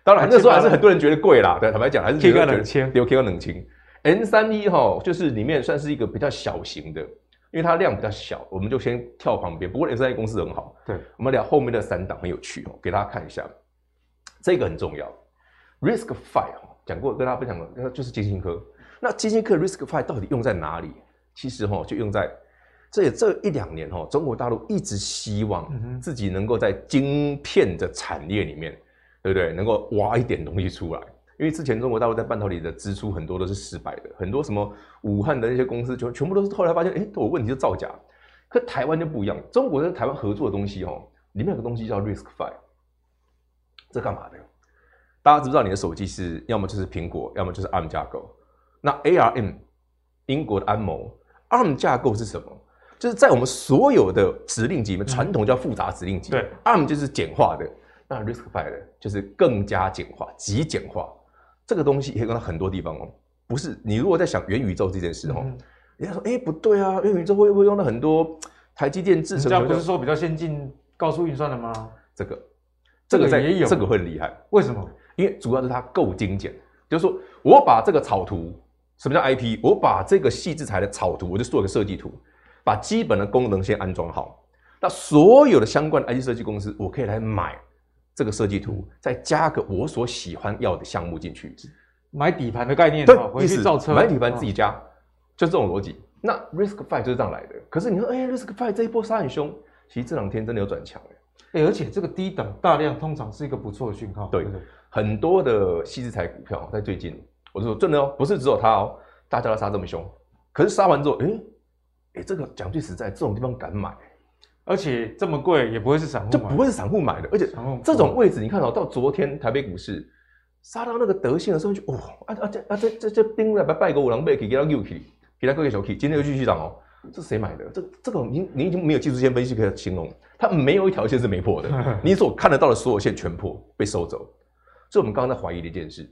当然那时候还是很多人觉得贵啦，对，坦白讲还是觉得冷清，有 K 到冷清。N 三一哈，就是里面算是一个比较小型的，因为它量比较小，我们就先跳旁边。不过 N 三一公司很好，对，我们聊后面的三档很有趣哦，给大家看一下，这个很重要。，Risk Five 讲过，跟大家分享过，就是金星科。那基金课 risk five 到底用在哪里？其实哈，就用在这这一两年哈，中国大陆一直希望自己能够在晶片的产业里面，对不对？能够挖一点东西出来。因为之前中国大陆在半导体的支出很多都是失败的，很多什么武汉的那些公司全全部都是后来发现，哎，都有问题就造假。可台湾就不一样，中国跟台湾合作的东西哦，里面有个东西叫 risk five，这干嘛的？大家知不知道你的手机是要么就是苹果，要么就是 ARM 架构？那 ARM 英国的安谋 ARM 架构是什么？就是在我们所有的指令集里面，传统叫复杂指令集，对，ARM 就是简化的，那 RISC-V 的就是更加简化、极简化。这个东西可以用到很多地方哦，不是你如果在想元宇宙这件事哦，嗯、人家说哎不对啊，元宇宙会不会用到很多台积电制成？这样不是说比较先进高速运算的吗？这个这个在也有，这个会很厉害。为什么？因为主要是它够精简，就是说我把这个草图，什么叫 IP？我把这个矽智财的草图，我就做一个设计图，把基本的功能先安装好，那所有的相关的 IP 设计公司，我可以来买。这个设计图再加个我所喜欢要的项目进去，买底盘的概念，对，回去造车，买底盘自己加，哦、就这种逻辑。那 Risk Five 就是这样来的。可是你说，哎，Risk Five 这一波杀很凶，其实这两天真的有转强哎，而且这个低档大量通常是一个不错的讯号。对，很多的矽智财股票在最近，我就说真的哦，不是只有他哦，大家都杀这么凶，可是杀完之后，哎，哎，这个讲句实在，这种地方敢买。而且这么贵也不会是散户，就不会是散户买的。而且这种位置，你看哦到昨天台北股市杀到那个德性的时候，就哇啊啊这啊这这这兵来拜拜个五郎贝，给他六 K，给他个小 K，今天又继续涨哦。这是谁买的？这这个您您已经没有技术线分析可以形容，它没有一条线是没破的。你所看得到的所有线全破被收走。所以我们刚刚在怀疑的一件事，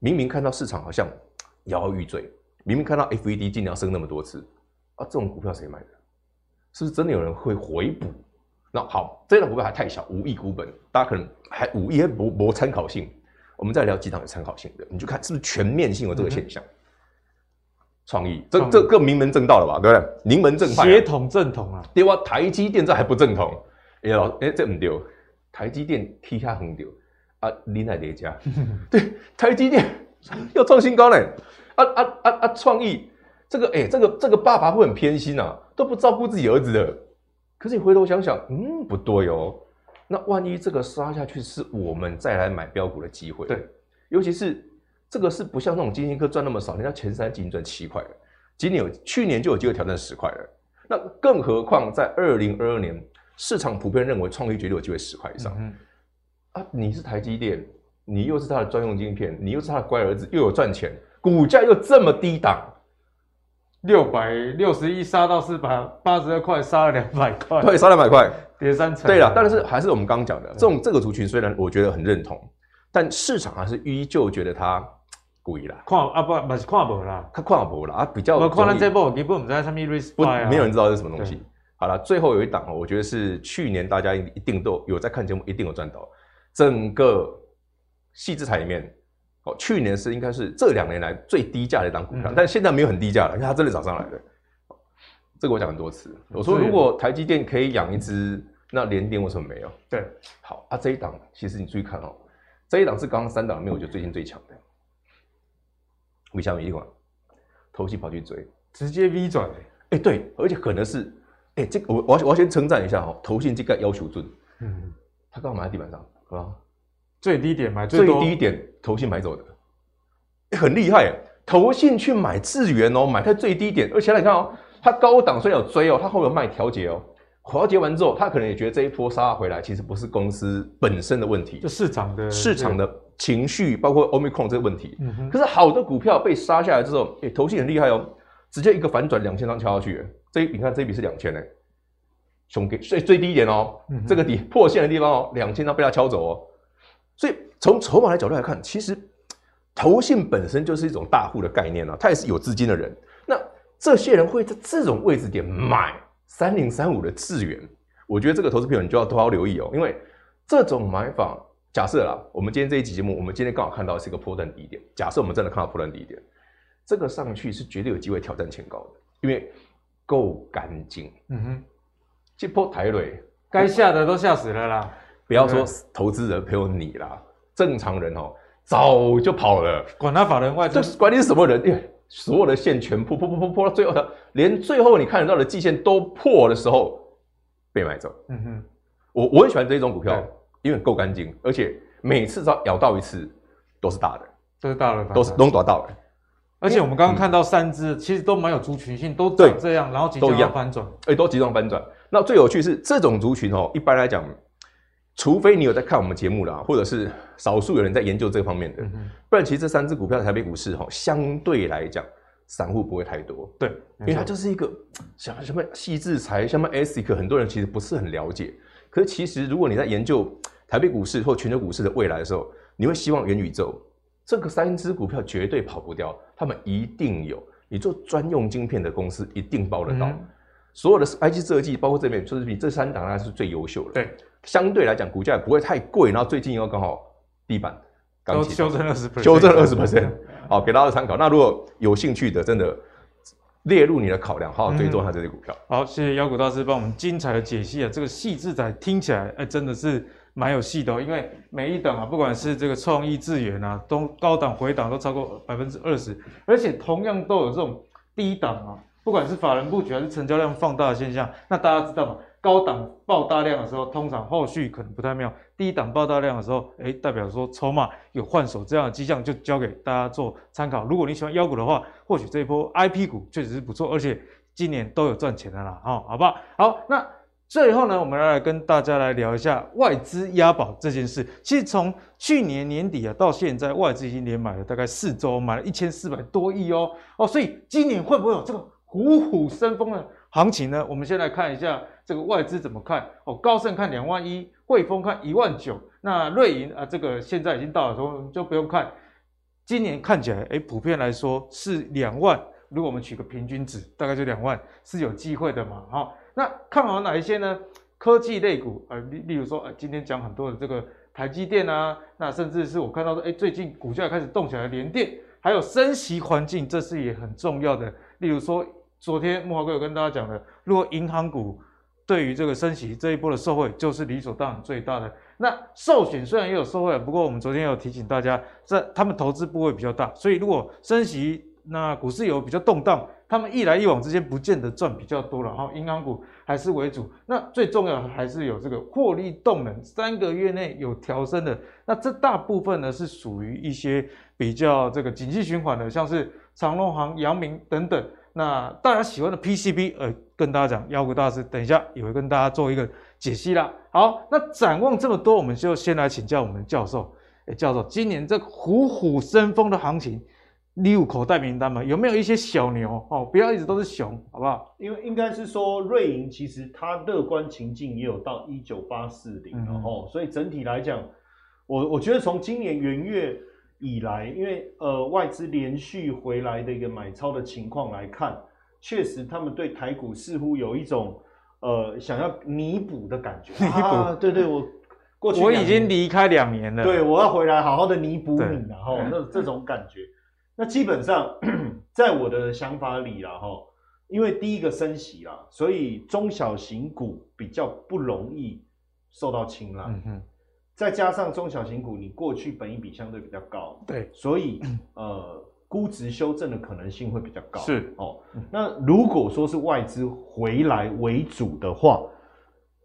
明明看到市场好像摇摇欲坠，明明看到 FED 尽量升那么多次啊，这种股票谁买的？是不是真的有人会回补？那好，这档股票还太小，五亿股本，大家可能还五亿还没没参考性。我们再聊几档有参考性的，你就看是不是全面性有这个现象。创、嗯、意，这这更名门正道了吧？对不对？名门正派、啊，协同正统啊。对哇，台积电这还不正统？哎老哎这唔丢，台积电踢下很丢啊，林海叠加。对，台积电 要创新高嘞！啊啊啊啊！创意。这个哎，这个这个爸爸会很偏心啊，都不照顾自己儿子的。可是你回头想想，嗯，不对哦。那万一这个杀下去，是我们再来买标股的机会。对，尤其是这个是不像那种晶心科赚那么少，人家前三季赚七块了，今年有去年就有机会挑战十块了。那更何况在二零二二年，市场普遍认为创意绝对有机会十块以上。嗯，啊，你是台积电，你又是他的专用晶片，你又是他的乖儿子，又有赚钱，股价又这么低档。六百六十一杀到四百八十二块，杀了两百块，对，杀两百块，跌三成。对了，但是还是我们刚刚讲的，这种这个族群虽然我觉得很认同，但市场还是依旧觉得它贵啦。看啊不，不是看不啦，它看不啦啊，比较。我看了这波，基本不在上面 RISC-V 不，没有人知道是什么东西。好了，最后有一档哦，我觉得是去年大家一定都有在看节目，一定有赚到。整个细资产里面。哦，去年是应该是这两年来最低价的一档股票，嗯、但现在没有很低价了，因为它真的涨上来了。这个我讲很多次，我说如果台积电可以养一只，那联电为什么没有？对，好啊，这一档其实你注意看哦，这一档是刚刚三档里面我觉得最近最强的。微笑一款，投信跑去追，直接 V 转，哎，对，而且可能是，哎，这个我我要我要先称赞一下哈，投信这个要求准，嗯，他刚好买在地板上，是吧？最低点买最，最低点，投信买走的，欸、很厉害。投信去买智源哦，买在最低点，而且你看哦，它高档虽然有追哦，它后面有卖调节哦，调节完之后，它可能也觉得这一波杀回来，其实不是公司本身的问题，就市场的市场的情绪，包括 Omicron 这个问题。嗯、哼。可是好的股票被杀下来之后，哎、欸，投信很厉害哦，直接一个反转两千张敲下去，这一你看这一笔是两千呢，熊给最最低点哦，这个底破线的地方哦，两千张被他敲走哦。所以从筹码的角度来看，其实投信本身就是一种大户的概念啊，他也是有资金的人。那这些人会在这种位置点买三零三五的智源，我觉得这个投资朋友你就要多好留意哦，因为这种买法，假设啦，我们今天这一集节目，我们今天刚好看到是一个波段低点，假设我们真的看到波段低点，这个上去是绝对有机会挑战前高的，因为够干净。嗯哼，这波台瑞该吓的都吓死了啦。不要说投资人，陪你啦，正常人哦，早就跑了。管他法人外，这管你是什么人，因为所有的线全破破破破破到最后，连最后你看得到的季线都破的时候被买走。嗯哼，我我很喜欢这一种股票，因为够干净，而且每次只要咬到一次都是大的，都是大的，都是都抓到的。而且我们刚刚看到三只，其实都蛮有族群性，都长这样，然后集中要翻转，哎，都集中翻转。那最有趣是这种族群哦，一般来讲，除非你有在看我们节目啦，或者是少数有人在研究这方面的，不然其实这三只股票的台北股市哈，相对来讲，散户不会太多。对，因为它就是一个像什么矽智财，什么 ASIC，很多人其实不是很了解。可是其实如果你在研究台北股市或全球股市的未来的时候，你会希望元宇宙。这个三只股票绝对跑不掉，他们一定有。你做专用晶片的公司一定包得到。嗯、所有的 IC 设计，包括这边，就是比这三档它是最优秀的。对，相对来讲，股价也不会太贵。然后最近又刚好地板刚修正二十修正二十 percent，好，给大家参考。那如果有兴趣的，真的列入你的考量，好好追踪它这些股票。嗯、好，谢谢妖股大师帮我们精彩的解析啊！这个细字仔听起来，哎，真的是。蛮有戏的哦，因为每一档啊，不管是这个创意智源啊，都高档回档都超过百分之二十，而且同样都有这种低档啊，不管是法人布局还是成交量放大的现象，那大家知道吗？高档爆大量的时候，通常后续可能不太妙；低档爆大量的时候，哎，代表说筹码有换手这样的迹象，就交给大家做参考。如果你喜欢妖股的话，或许这一波 IP 股确实是不错，而且今年都有赚钱的啦，哦，好不好？好，那。最后呢，我们来跟大家来聊一下外资押宝这件事。其实从去年年底啊到现在，外资已经连买了大概四周，买了一千四百多亿哦哦，所以今年会不会有这个虎虎生风的行情呢？我们先来看一下这个外资怎么看哦。高盛看两万一，汇丰看一万九，那瑞银啊，这个现在已经到了，说就不用看。今年看起来，哎，普遍来说是两万。如果我们取个平均值，大概就两万是有机会的嘛，哈。那看好哪一些呢？科技类股，呃，例例如说，呃，今天讲很多的这个台积电啊，那甚至是我看到说，哎，最近股价开始动起来，联电，还有升息环境，这是也很重要的。例如说，昨天木华哥有跟大家讲的，如果银行股对于这个升息这一波的受惠，就是理所当然最大的。那寿险虽然也有受惠，不过我们昨天有提醒大家，这他们投资部位比较大，所以如果升息，那股市有比较动荡。他们一来一往之间不见得赚比较多了，然后银行股还是为主。那最重要的还是有这个获利动能，三个月内有调升的。那这大部分呢是属于一些比较这个景气循环的，像是长隆行、阳明等等。那大家喜欢的 PCB，呃，跟大家讲，妖股大师等一下也会跟大家做一个解析啦。好，那展望这么多，我们就先来请教我们的教授。诶，教授，今年这虎虎生风的行情。你有口袋名单吗？有没有一些小牛哦？不要一直都是熊，好不好？因为应该是说瑞银其实它乐观情境也有到一九八四零然后，所以整体来讲，我我觉得从今年元月以来，因为呃外资连续回来的一个买超的情况来看，确实他们对台股似乎有一种呃想要弥补的感觉。弥补、啊，对对，我过去我已经离开两年了，对，我要回来好好的弥补你，然后那这种感觉。那基本上，在我的想法里啦，哈，因为第一个升息啦，所以中小型股比较不容易受到青睐。嗯哼，再加上中小型股，你过去本益比相对比较高，对，所以 呃，估值修正的可能性会比较高。是哦，那如果说是外资回来为主的话。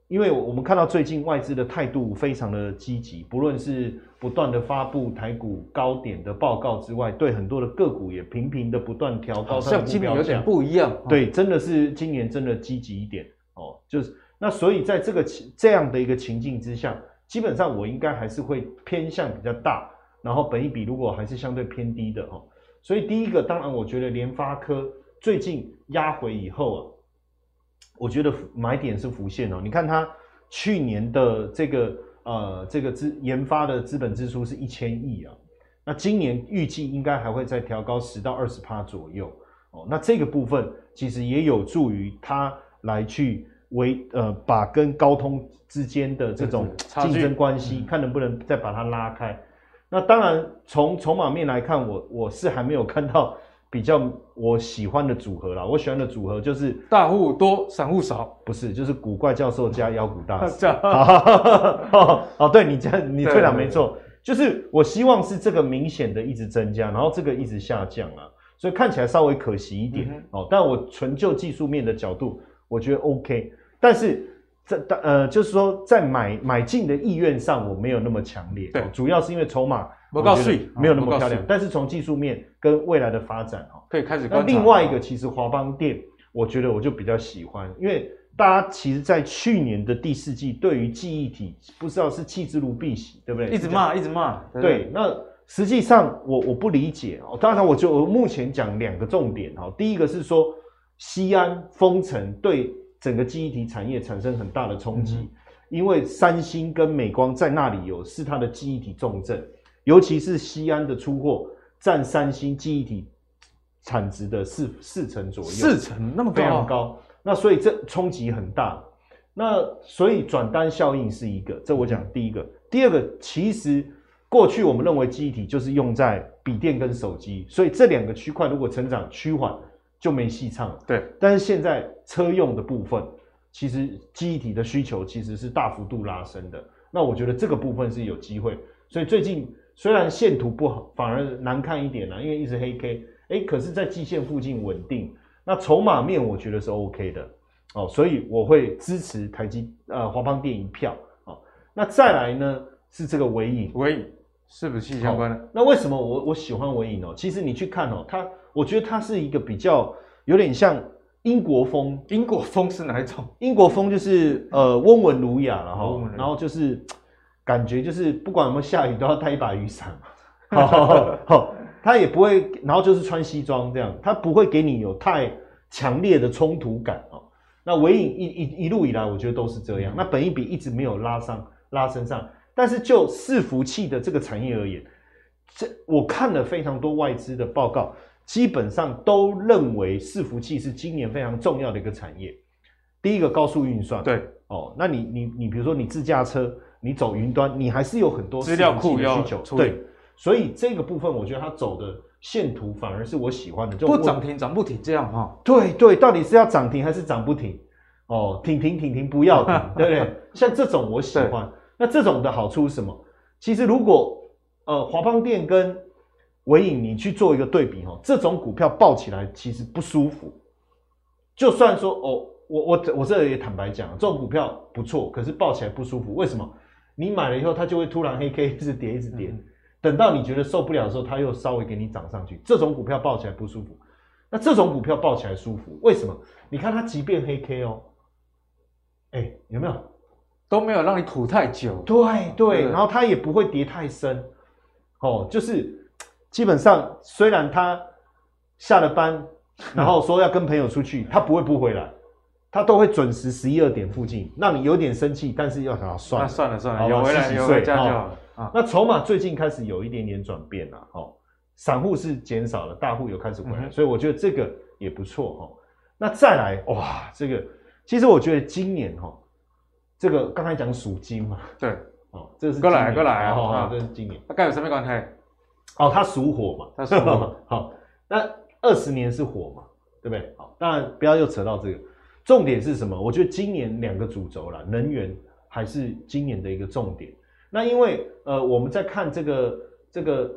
因为我们看到最近外资的态度非常的积极，不论是不断的发布台股高点的报告之外，对很多的个股也频频的不断调高它的目标。像今年有点不一样，对，真的是今年真的积极一点哦。就是那所以在这个情这样的一个情境之下，基本上我应该还是会偏向比较大，然后本益比如果还是相对偏低的哈。所以第一个，当然我觉得联发科最近压回以后啊。我觉得买点是浮现哦，你看它去年的这个呃这个资研发的资本支出是一千亿啊，那今年预计应该还会再调高十到二十趴左右哦，那这个部分其实也有助于它来去为呃把跟高通之间的这种竞争关系，看能不能再把它拉开。那当然从筹码面来看，我我是还没有看到。比较我喜欢的组合啦。我喜欢的组合就是大户多，散户少，不是，就是古怪教授加妖股大师。哦，哦，对你这样，你对了，没错，就是我希望是这个明显的一直增加，然后这个一直下降啊，所以看起来稍微可惜一点、嗯、哦。但我纯就技术面的角度，我觉得 OK，但是。这呃，就是说，在买买进的意愿上，我没有那么强烈。对，主要是因为筹码我告诉你没有那么漂亮。但是从技术面跟未来的发展哦，可以开始。那另外一个，其实华邦电，我觉得我就比较喜欢，因为大家其实，在去年的第四季，对于记忆体不知道是弃之如敝屣，对不对？一直骂，一直骂。对，那实际上我我不理解哦。当然，我就我目前讲两个重点哈。第一个是说，西安封城对。整个记忆体产业产生很大的冲击，嗯、因为三星跟美光在那里有是它的记忆体重镇，尤其是西安的出货占三星记忆体产值的四四成左右，四成那么高，非常高。那所以这冲击很大。那所以转单效应是一个，这我讲第一个。第二个，其实过去我们认为记忆体就是用在笔电跟手机，所以这两个区块如果成长趋缓。就没戏唱了。对，但是现在车用的部分，其实记忆体的需求其实是大幅度拉升的。那我觉得这个部分是有机会。所以最近虽然线图不好，反而难看一点啦，因为一直黑 K，哎，可是，在季线附近稳定。那筹码面我觉得是 OK 的哦，所以我会支持台积呃华邦电一票。哦，那再来呢是这个尾影，尾影是不是相关的？那为什么我我喜欢尾影哦？其实你去看哦，它。我觉得它是一个比较有点像英国风。英国风是哪一种？英国风就是呃温文儒雅然后，然后就是感觉就是不管有没有下雨都要带一把雨伞嘛。好，好，他也不会，然后就是穿西装这样，他不会给你有太强烈的冲突感哦。那唯影一一一路以来，我觉得都是这样。那本一比一直没有拉上拉升上，但是就伺服器的这个产业而言，这我看了非常多外资的报告。基本上都认为伺服器是今年非常重要的一个产业。第一个高速运算，对哦，那你你你比如说你自驾车，你走云端，你还是有很多资料库的需求，对，所以这个部分我觉得它走的线图反而是我喜欢的，就不涨停涨不停这样哈。对对，到底是要涨停还是涨不停？哦，停停停停不要停，对不对？像这种我喜欢。那这种的好处是什么？其实如果呃华邦电跟纬颖，你去做一个对比哦，这种股票抱起来其实不舒服。就算说哦，我我我这也坦白讲，这种股票不错，可是抱起来不舒服。为什么？你买了以后，它就会突然黑 K 一直跌一直跌，嗯，等到你觉得受不了的时候，它又稍微给你涨上去。这种股票抱起来不舒服。那这种股票抱起来舒服，为什么？你看它即便黑 K 哦，哎，有没有？都没有让你吐太久。对对，然后它也不会跌太深。哦，就是。基本上，虽然他下了班，然后说要跟朋友出去，他不会不回来，他都会准时十一二点附近，让你有点生气，但是要想要算。了算了算了，有回来有回家就好。了。哦、那筹码最近开始有一点点转变了，哦，散户是减少了，大户有开始回来，嗯、所以我觉得这个也不错哈、哦。那再来哇，这个其实我觉得今年哈、哦，这个刚才讲属金嘛，对，哦，这是过来过来啊，这是今年，大概有什么关系？哦，它属火嘛，它属火。好，那二十年是火嘛，对不对？好，当然不要又扯到这个。重点是什么？我觉得今年两个主轴啦，能源还是今年的一个重点。那因为呃，我们在看这个这个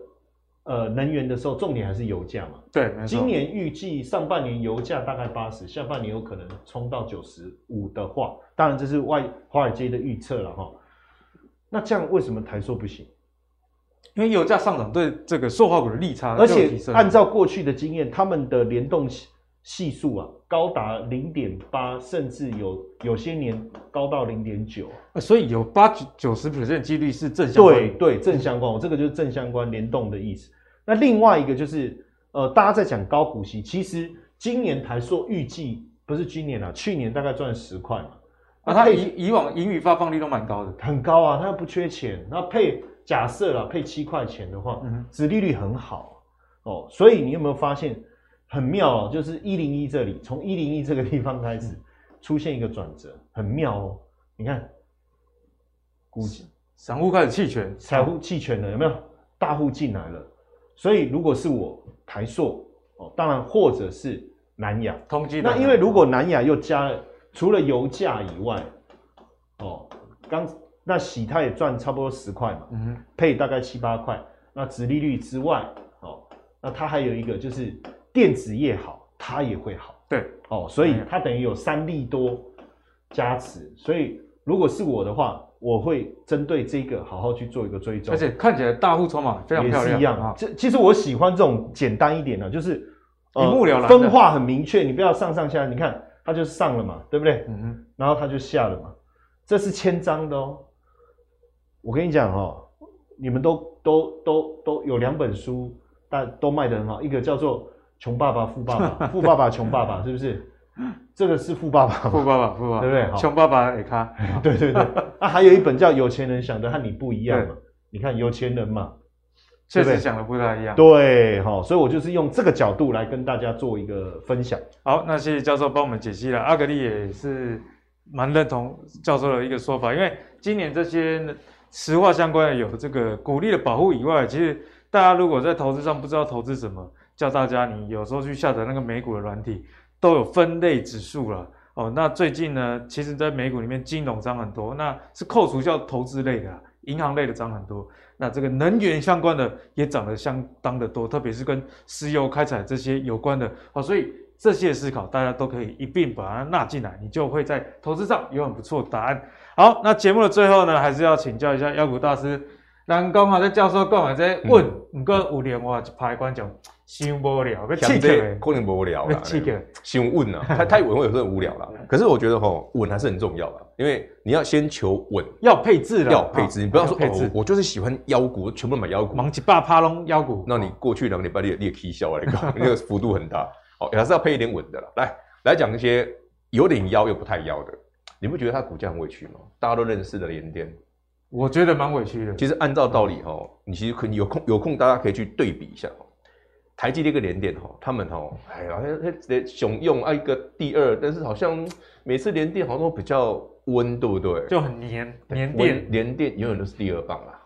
呃能源的时候，重点还是油价嘛。对，没错。今年预计上半年油价大概八十，下半年有可能冲到九十五的话，当然这是外华尔街的预测了哈。那这样为什么台塑不行？因为油价上涨对这个塑化股的利差，而且按照过去的经验，他们的联动系数啊高达零点八，甚至有有些年高到零点九，所以有八九九十 percent 几率是正相关。对对，正相关，我这个就是正相关联动的意思。那另外一个就是呃，大家在讲高股息，其实今年台塑预计不是今年啊，去年大概赚十块嘛，啊，它以以往盈余发放率都蛮高的，很高啊，它又不缺钱，那配。假设了配七块钱的话，嗯，殖利率很好哦，所以你有没有发现很妙哦？就是一零一这里，从一零一这个地方开始出现一个转折，很妙哦。你看，股散户开始弃权，散户弃权了，有没有？大户进来了，所以如果是我台塑，哦，当然或者是南亚。通缉。那因为如果南亚又加了，除了油价以外，哦，刚那喜他也赚差不多十块嘛，嗯哼，配大概七八块。那殖利率之外，哦，那它还有一个就是电子业好，它也会好。对，哦，所以它等于有三利多加持。所以如果是我的话，我会针对这个好好去做一个追踪。而且看起来大户筹码非常漂亮。也是一样啊。这其实我喜欢这种简单一点的，就是一目了然，分化很明确。你不要上上下，你看它就上了嘛，对不对？嗯嗯。然后它就下了嘛，这是千张的哦。我跟你讲哦。你们都都都都有两本书，但都卖得很好。一个叫做《穷爸爸富爸爸》，富爸爸穷爸爸，是不是？这个是富爸爸，富爸爸，富爸爸，对不对？穷爸爸也看，对对对。那还有一本叫《有钱人想的和你不一样》嘛？你看有钱人嘛，确实想的不太一样。对，好，所以我就是用这个角度来跟大家做一个分享。好，那谢谢教授帮我们解析了。阿格力也是蛮认同教授的一个说法，因为今年这些。石化相关的有这个股利的保护以外，其实大家如果在投资上不知道投资什么，叫大家你有时候去下载那个美股的软体，都有分类指数了哦。那最近呢，其实在美股里面金融涨很多，那是扣除掉投资类的，银行类的涨很多。那这个能源相关的也涨得相当的多，特别是跟石油开采这些有关的哦。所以这些思考大家都可以一并把它纳进来，你就会在投资上有很不错的答案。好，那节目的最后呢，还是要请教一下妖股大师。人讲啊，这教授讲啊，这问，不过有连话一排观众，伤无聊，要刺激，可能 无聊啦，刺激，伤稳啊，太太稳会有时候无聊啦。可是我觉得吼，稳还是很重要的，因为你要先求稳，要配置的，要配置，你不要说哦，我就是喜欢腰股，全部买腰股，忙几百趴拢腰股，那你过去两个礼拜你也你也起笑啊，那个幅度很大，哦，还是要配一点稳的啦。来来讲一些有点腰又不太腰的。你不觉得它股价很委屈吗？大家都认识的联电，我觉得蛮委屈的。其实按照道理哈，你其实可以有空有空，大家可以去对比一下。台积电跟联电哈，他们哈，哎呀，雄用啊一个第二，但是好像每次联电好像都比较温，对不对？就很黏黏电，联电永远都是第二棒啦。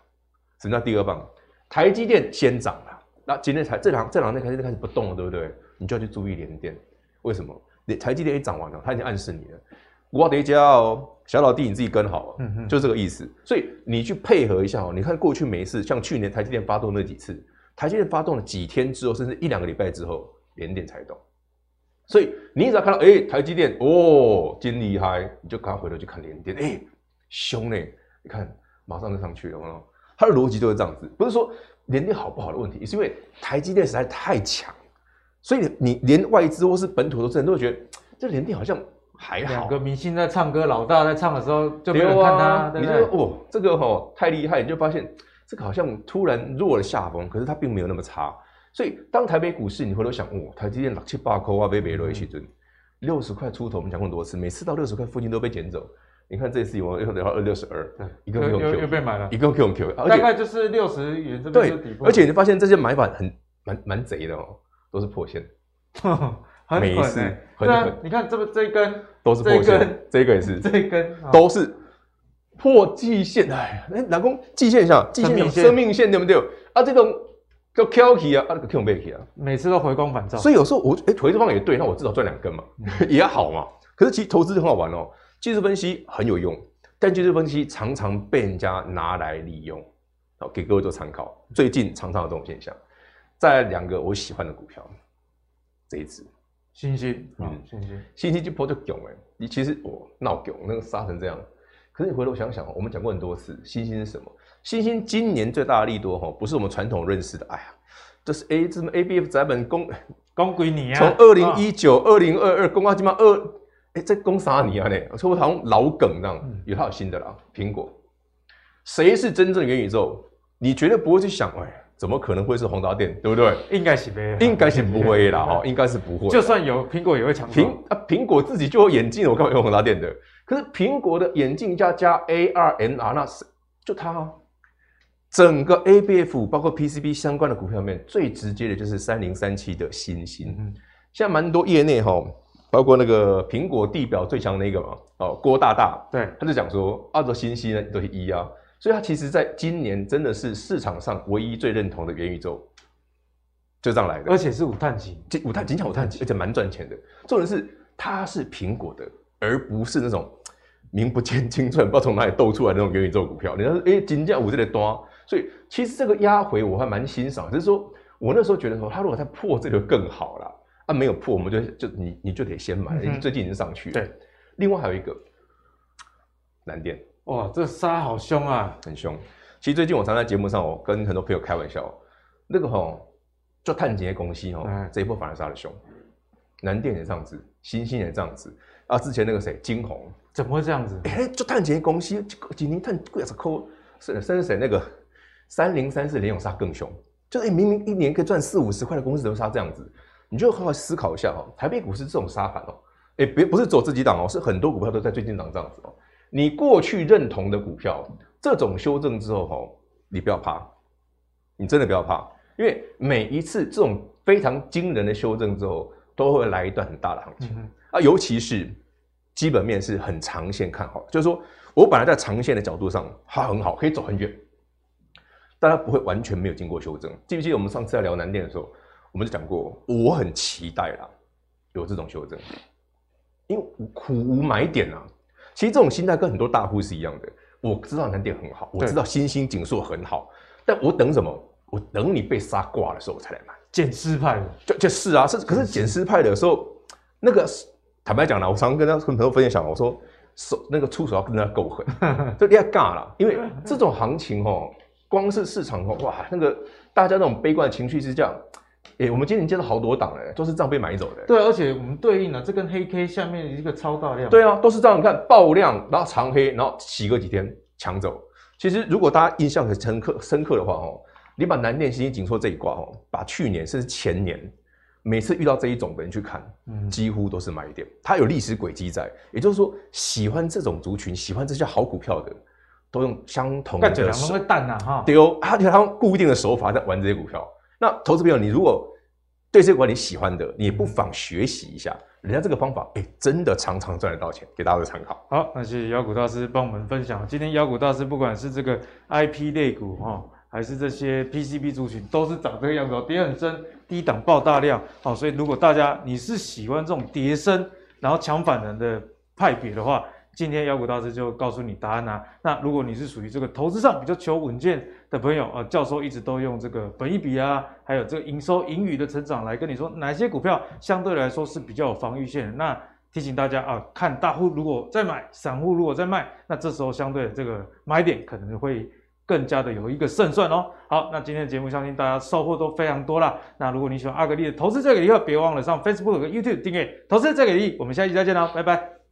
什么叫第二棒？台积电先涨了，那今天才这两这两天开始开始不动了，对不对？你就要去注意联电，为什么？台积电一涨完了，它已经暗示你了。我得加哦，小老弟你自己跟好，就这个意思。所以你去配合一下哦。你看过去每一次，像去年台积电发动那几次，台积电发动了几天之后，甚至一两个礼拜之后，联电才动。所以你只要看到，哎、欸，台积电哦，真厉害，你就赶快回头去看联电，哎、欸，凶呢，你看马上就上去了哦。它的逻辑就是这样子，不是说联电好不好的问题，是因为台积电实在太强，所以你连外资或是本土投资人都会觉得这联电好像。还好，两个明星在唱歌，老大在唱的时候就没有人看他。啊、对对，你就说哦，这个吼、哦、太厉害，你就发现这个好像突然弱了下风，可是它并没有那么差。所以当台北股市你回头想，哦，台积电六七八块啊，被买了一起尊，六十块出头，我们讲过很多次，每次到六十块附近都被捡走。你看这次有又得到二六十二，一个又又被买了，一个 Q Q，大概就是六十元这边对，而且你发现这些买法很蛮蛮贼的哦，都是破线。每一次，对啊，你看这个这一根都是破线，这一个也是，这一根都是破季线。哎，哎，老公，季线上，季线有生命线对不对？啊，这种叫起啊，啊，那个起啊，每次都回光返照。所以有时候我哎，回这方也对，那我至少赚两根嘛，也好嘛。可是其实投资很好玩哦，技术分析很有用，但技术分析常常被人家拿来利用，好，给各位做参考。最近常常有这种现象。再来两个我喜欢的股票，这一支。欣兴，嗯，欣兴，欣兴就破就囧哎！你其实我闹囧，那个杀成这样。可是你回头想想，我们讲过很多次，星星是什么？星星今年最大的利多哈，不是我们传统认识的。哎呀，这是 A 什么 ABF 载本公公归你啊！从二零一九、二零二二公到今嘛二，哎，这公啥你啊？呢？我说好像老梗这样，有套新的啦。苹果，谁是真正元宇宙？你绝对不会去想哎。怎么可能会是宏达电，对不对？应该是没，应该是不会啦，哈，应该是不会。就算有，苹果也会抢。苹啊，苹果自己就有眼镜，我干嘛用宏达电的？可是苹果的眼镜加加 AR、MR，那是就它啊。整个 ABF 包括 PCB 相关的股票里面，最直接的就是三零三七的新兴。嗯，现在蛮多业内哈，包括那个苹果地表最强那个嘛，哦，郭大大，对，他就讲说，啊，这欣兴呢都是一啊。所以它其实在今年真的是市场上唯一最认同的元宇宙，就这样来的，而且是五碳级，五碳金抢五碳级，而且蛮赚钱的。重点是它是苹果的，而不是那种名不见经传、不知道从哪里斗出来的那种元宇宙股票。你说，哎，金价五这里多，所以其实这个压回我还蛮欣赏，就是说我那时候觉得说，它如果再破这个更好了。啊，没有破，我们就就你你就得先买，因为最近已经上去了。对，另外还有一个南电，哇，这杀好凶啊，很凶。其实最近我常在节目上，我跟很多朋友开玩笑，那个吼做碳结公司吼，这一波反而杀的凶。南电也这样子，新兴也这样子。啊，之前那个谁，金红，怎么会这样子？哎，做碳结公司，几年碳贵是扣，是甚至谁那个三零三四联永杀更凶，就是明明一年可以赚四五十块的公司都杀这样子。你就好好思考一下哦，台北股市这种杀盘哦，哎，别不是走自己档哦，是很多股票都在最近涨这样子哦。你过去认同的股票，这种修正之后吼，你不要怕，你真的不要怕，因为每一次这种非常惊人的修正之后，都会来一段很大的行情、嗯、啊，尤其是基本面是很长线看好，就是说我本来在长线的角度上它很好，可以走很远，但它不会完全没有经过修正。记不记得我们上次在聊南电的时候？我们就讲过，我很期待啦，有这种修正，因为苦无买点啊。其实这种心态跟很多大户是一样的。我知道南电很好，我知道新兴景硕很好，但我等什么？我等你被杀挂的时候我才来买。捡尸派的，就就是啊，是可是捡尸派的时候，那个坦白讲啦，我常常跟他跟朋友分享，我说手那个出手要跟他够狠，就你要尬了，因为这种行情哦，光是市场哦，哇，那个大家那种悲观的情绪是这样。哎、欸，我们今年接了好多档哎，都是这样被买走的。对，而且我们对应了这根黑 K 下面一个超大量。对啊，都是这样。你看爆量，然后长黑，然后洗个几天抢走。其实如果大家印象很深刻深刻的话哦，你把南电、新兴、景硕这一卦哦，把去年甚至前年每次遇到这一种的人去看，嗯，几乎都是买点。它有历史轨迹在，也就是说，喜欢这种族群、喜欢这些好股票的，都用相同的手。会淡呐哈。对哦，他就他用固定的手法在玩这些股票。那投资朋友，你如果对这个管理喜欢的，你不妨学习一下，人家这个方法，哎，真的常常赚得到钱，给大家的参考。好，那谢谢妖股大师帮我们分享。今天妖股大师不管是这个 IP 类股哈，还是这些 PCB 族群，都是长这个样子哦，跌很深，低档爆大量。好，所以如果大家你是喜欢这种跌深然后抢反弹的派别的话，今天妖股大师就告诉你答案啦、啊。那如果你是属于这个投资上比较求稳健的朋友啊，教授一直都用这个本益比啊，还有这个营收盈余的成长来跟你说哪些股票相对来说是比较有防御性。那提醒大家啊，看大户如果在买，散户如果在卖，那这时候相对的这个买点可能会更加的有一个胜算哦。好，那今天的节目相信大家收获都非常多啦。那如果你喜欢阿格力的投资最给力，别忘了上 Facebook 和 YouTube 订阅投资最给力。我们下期再见喽，拜拜。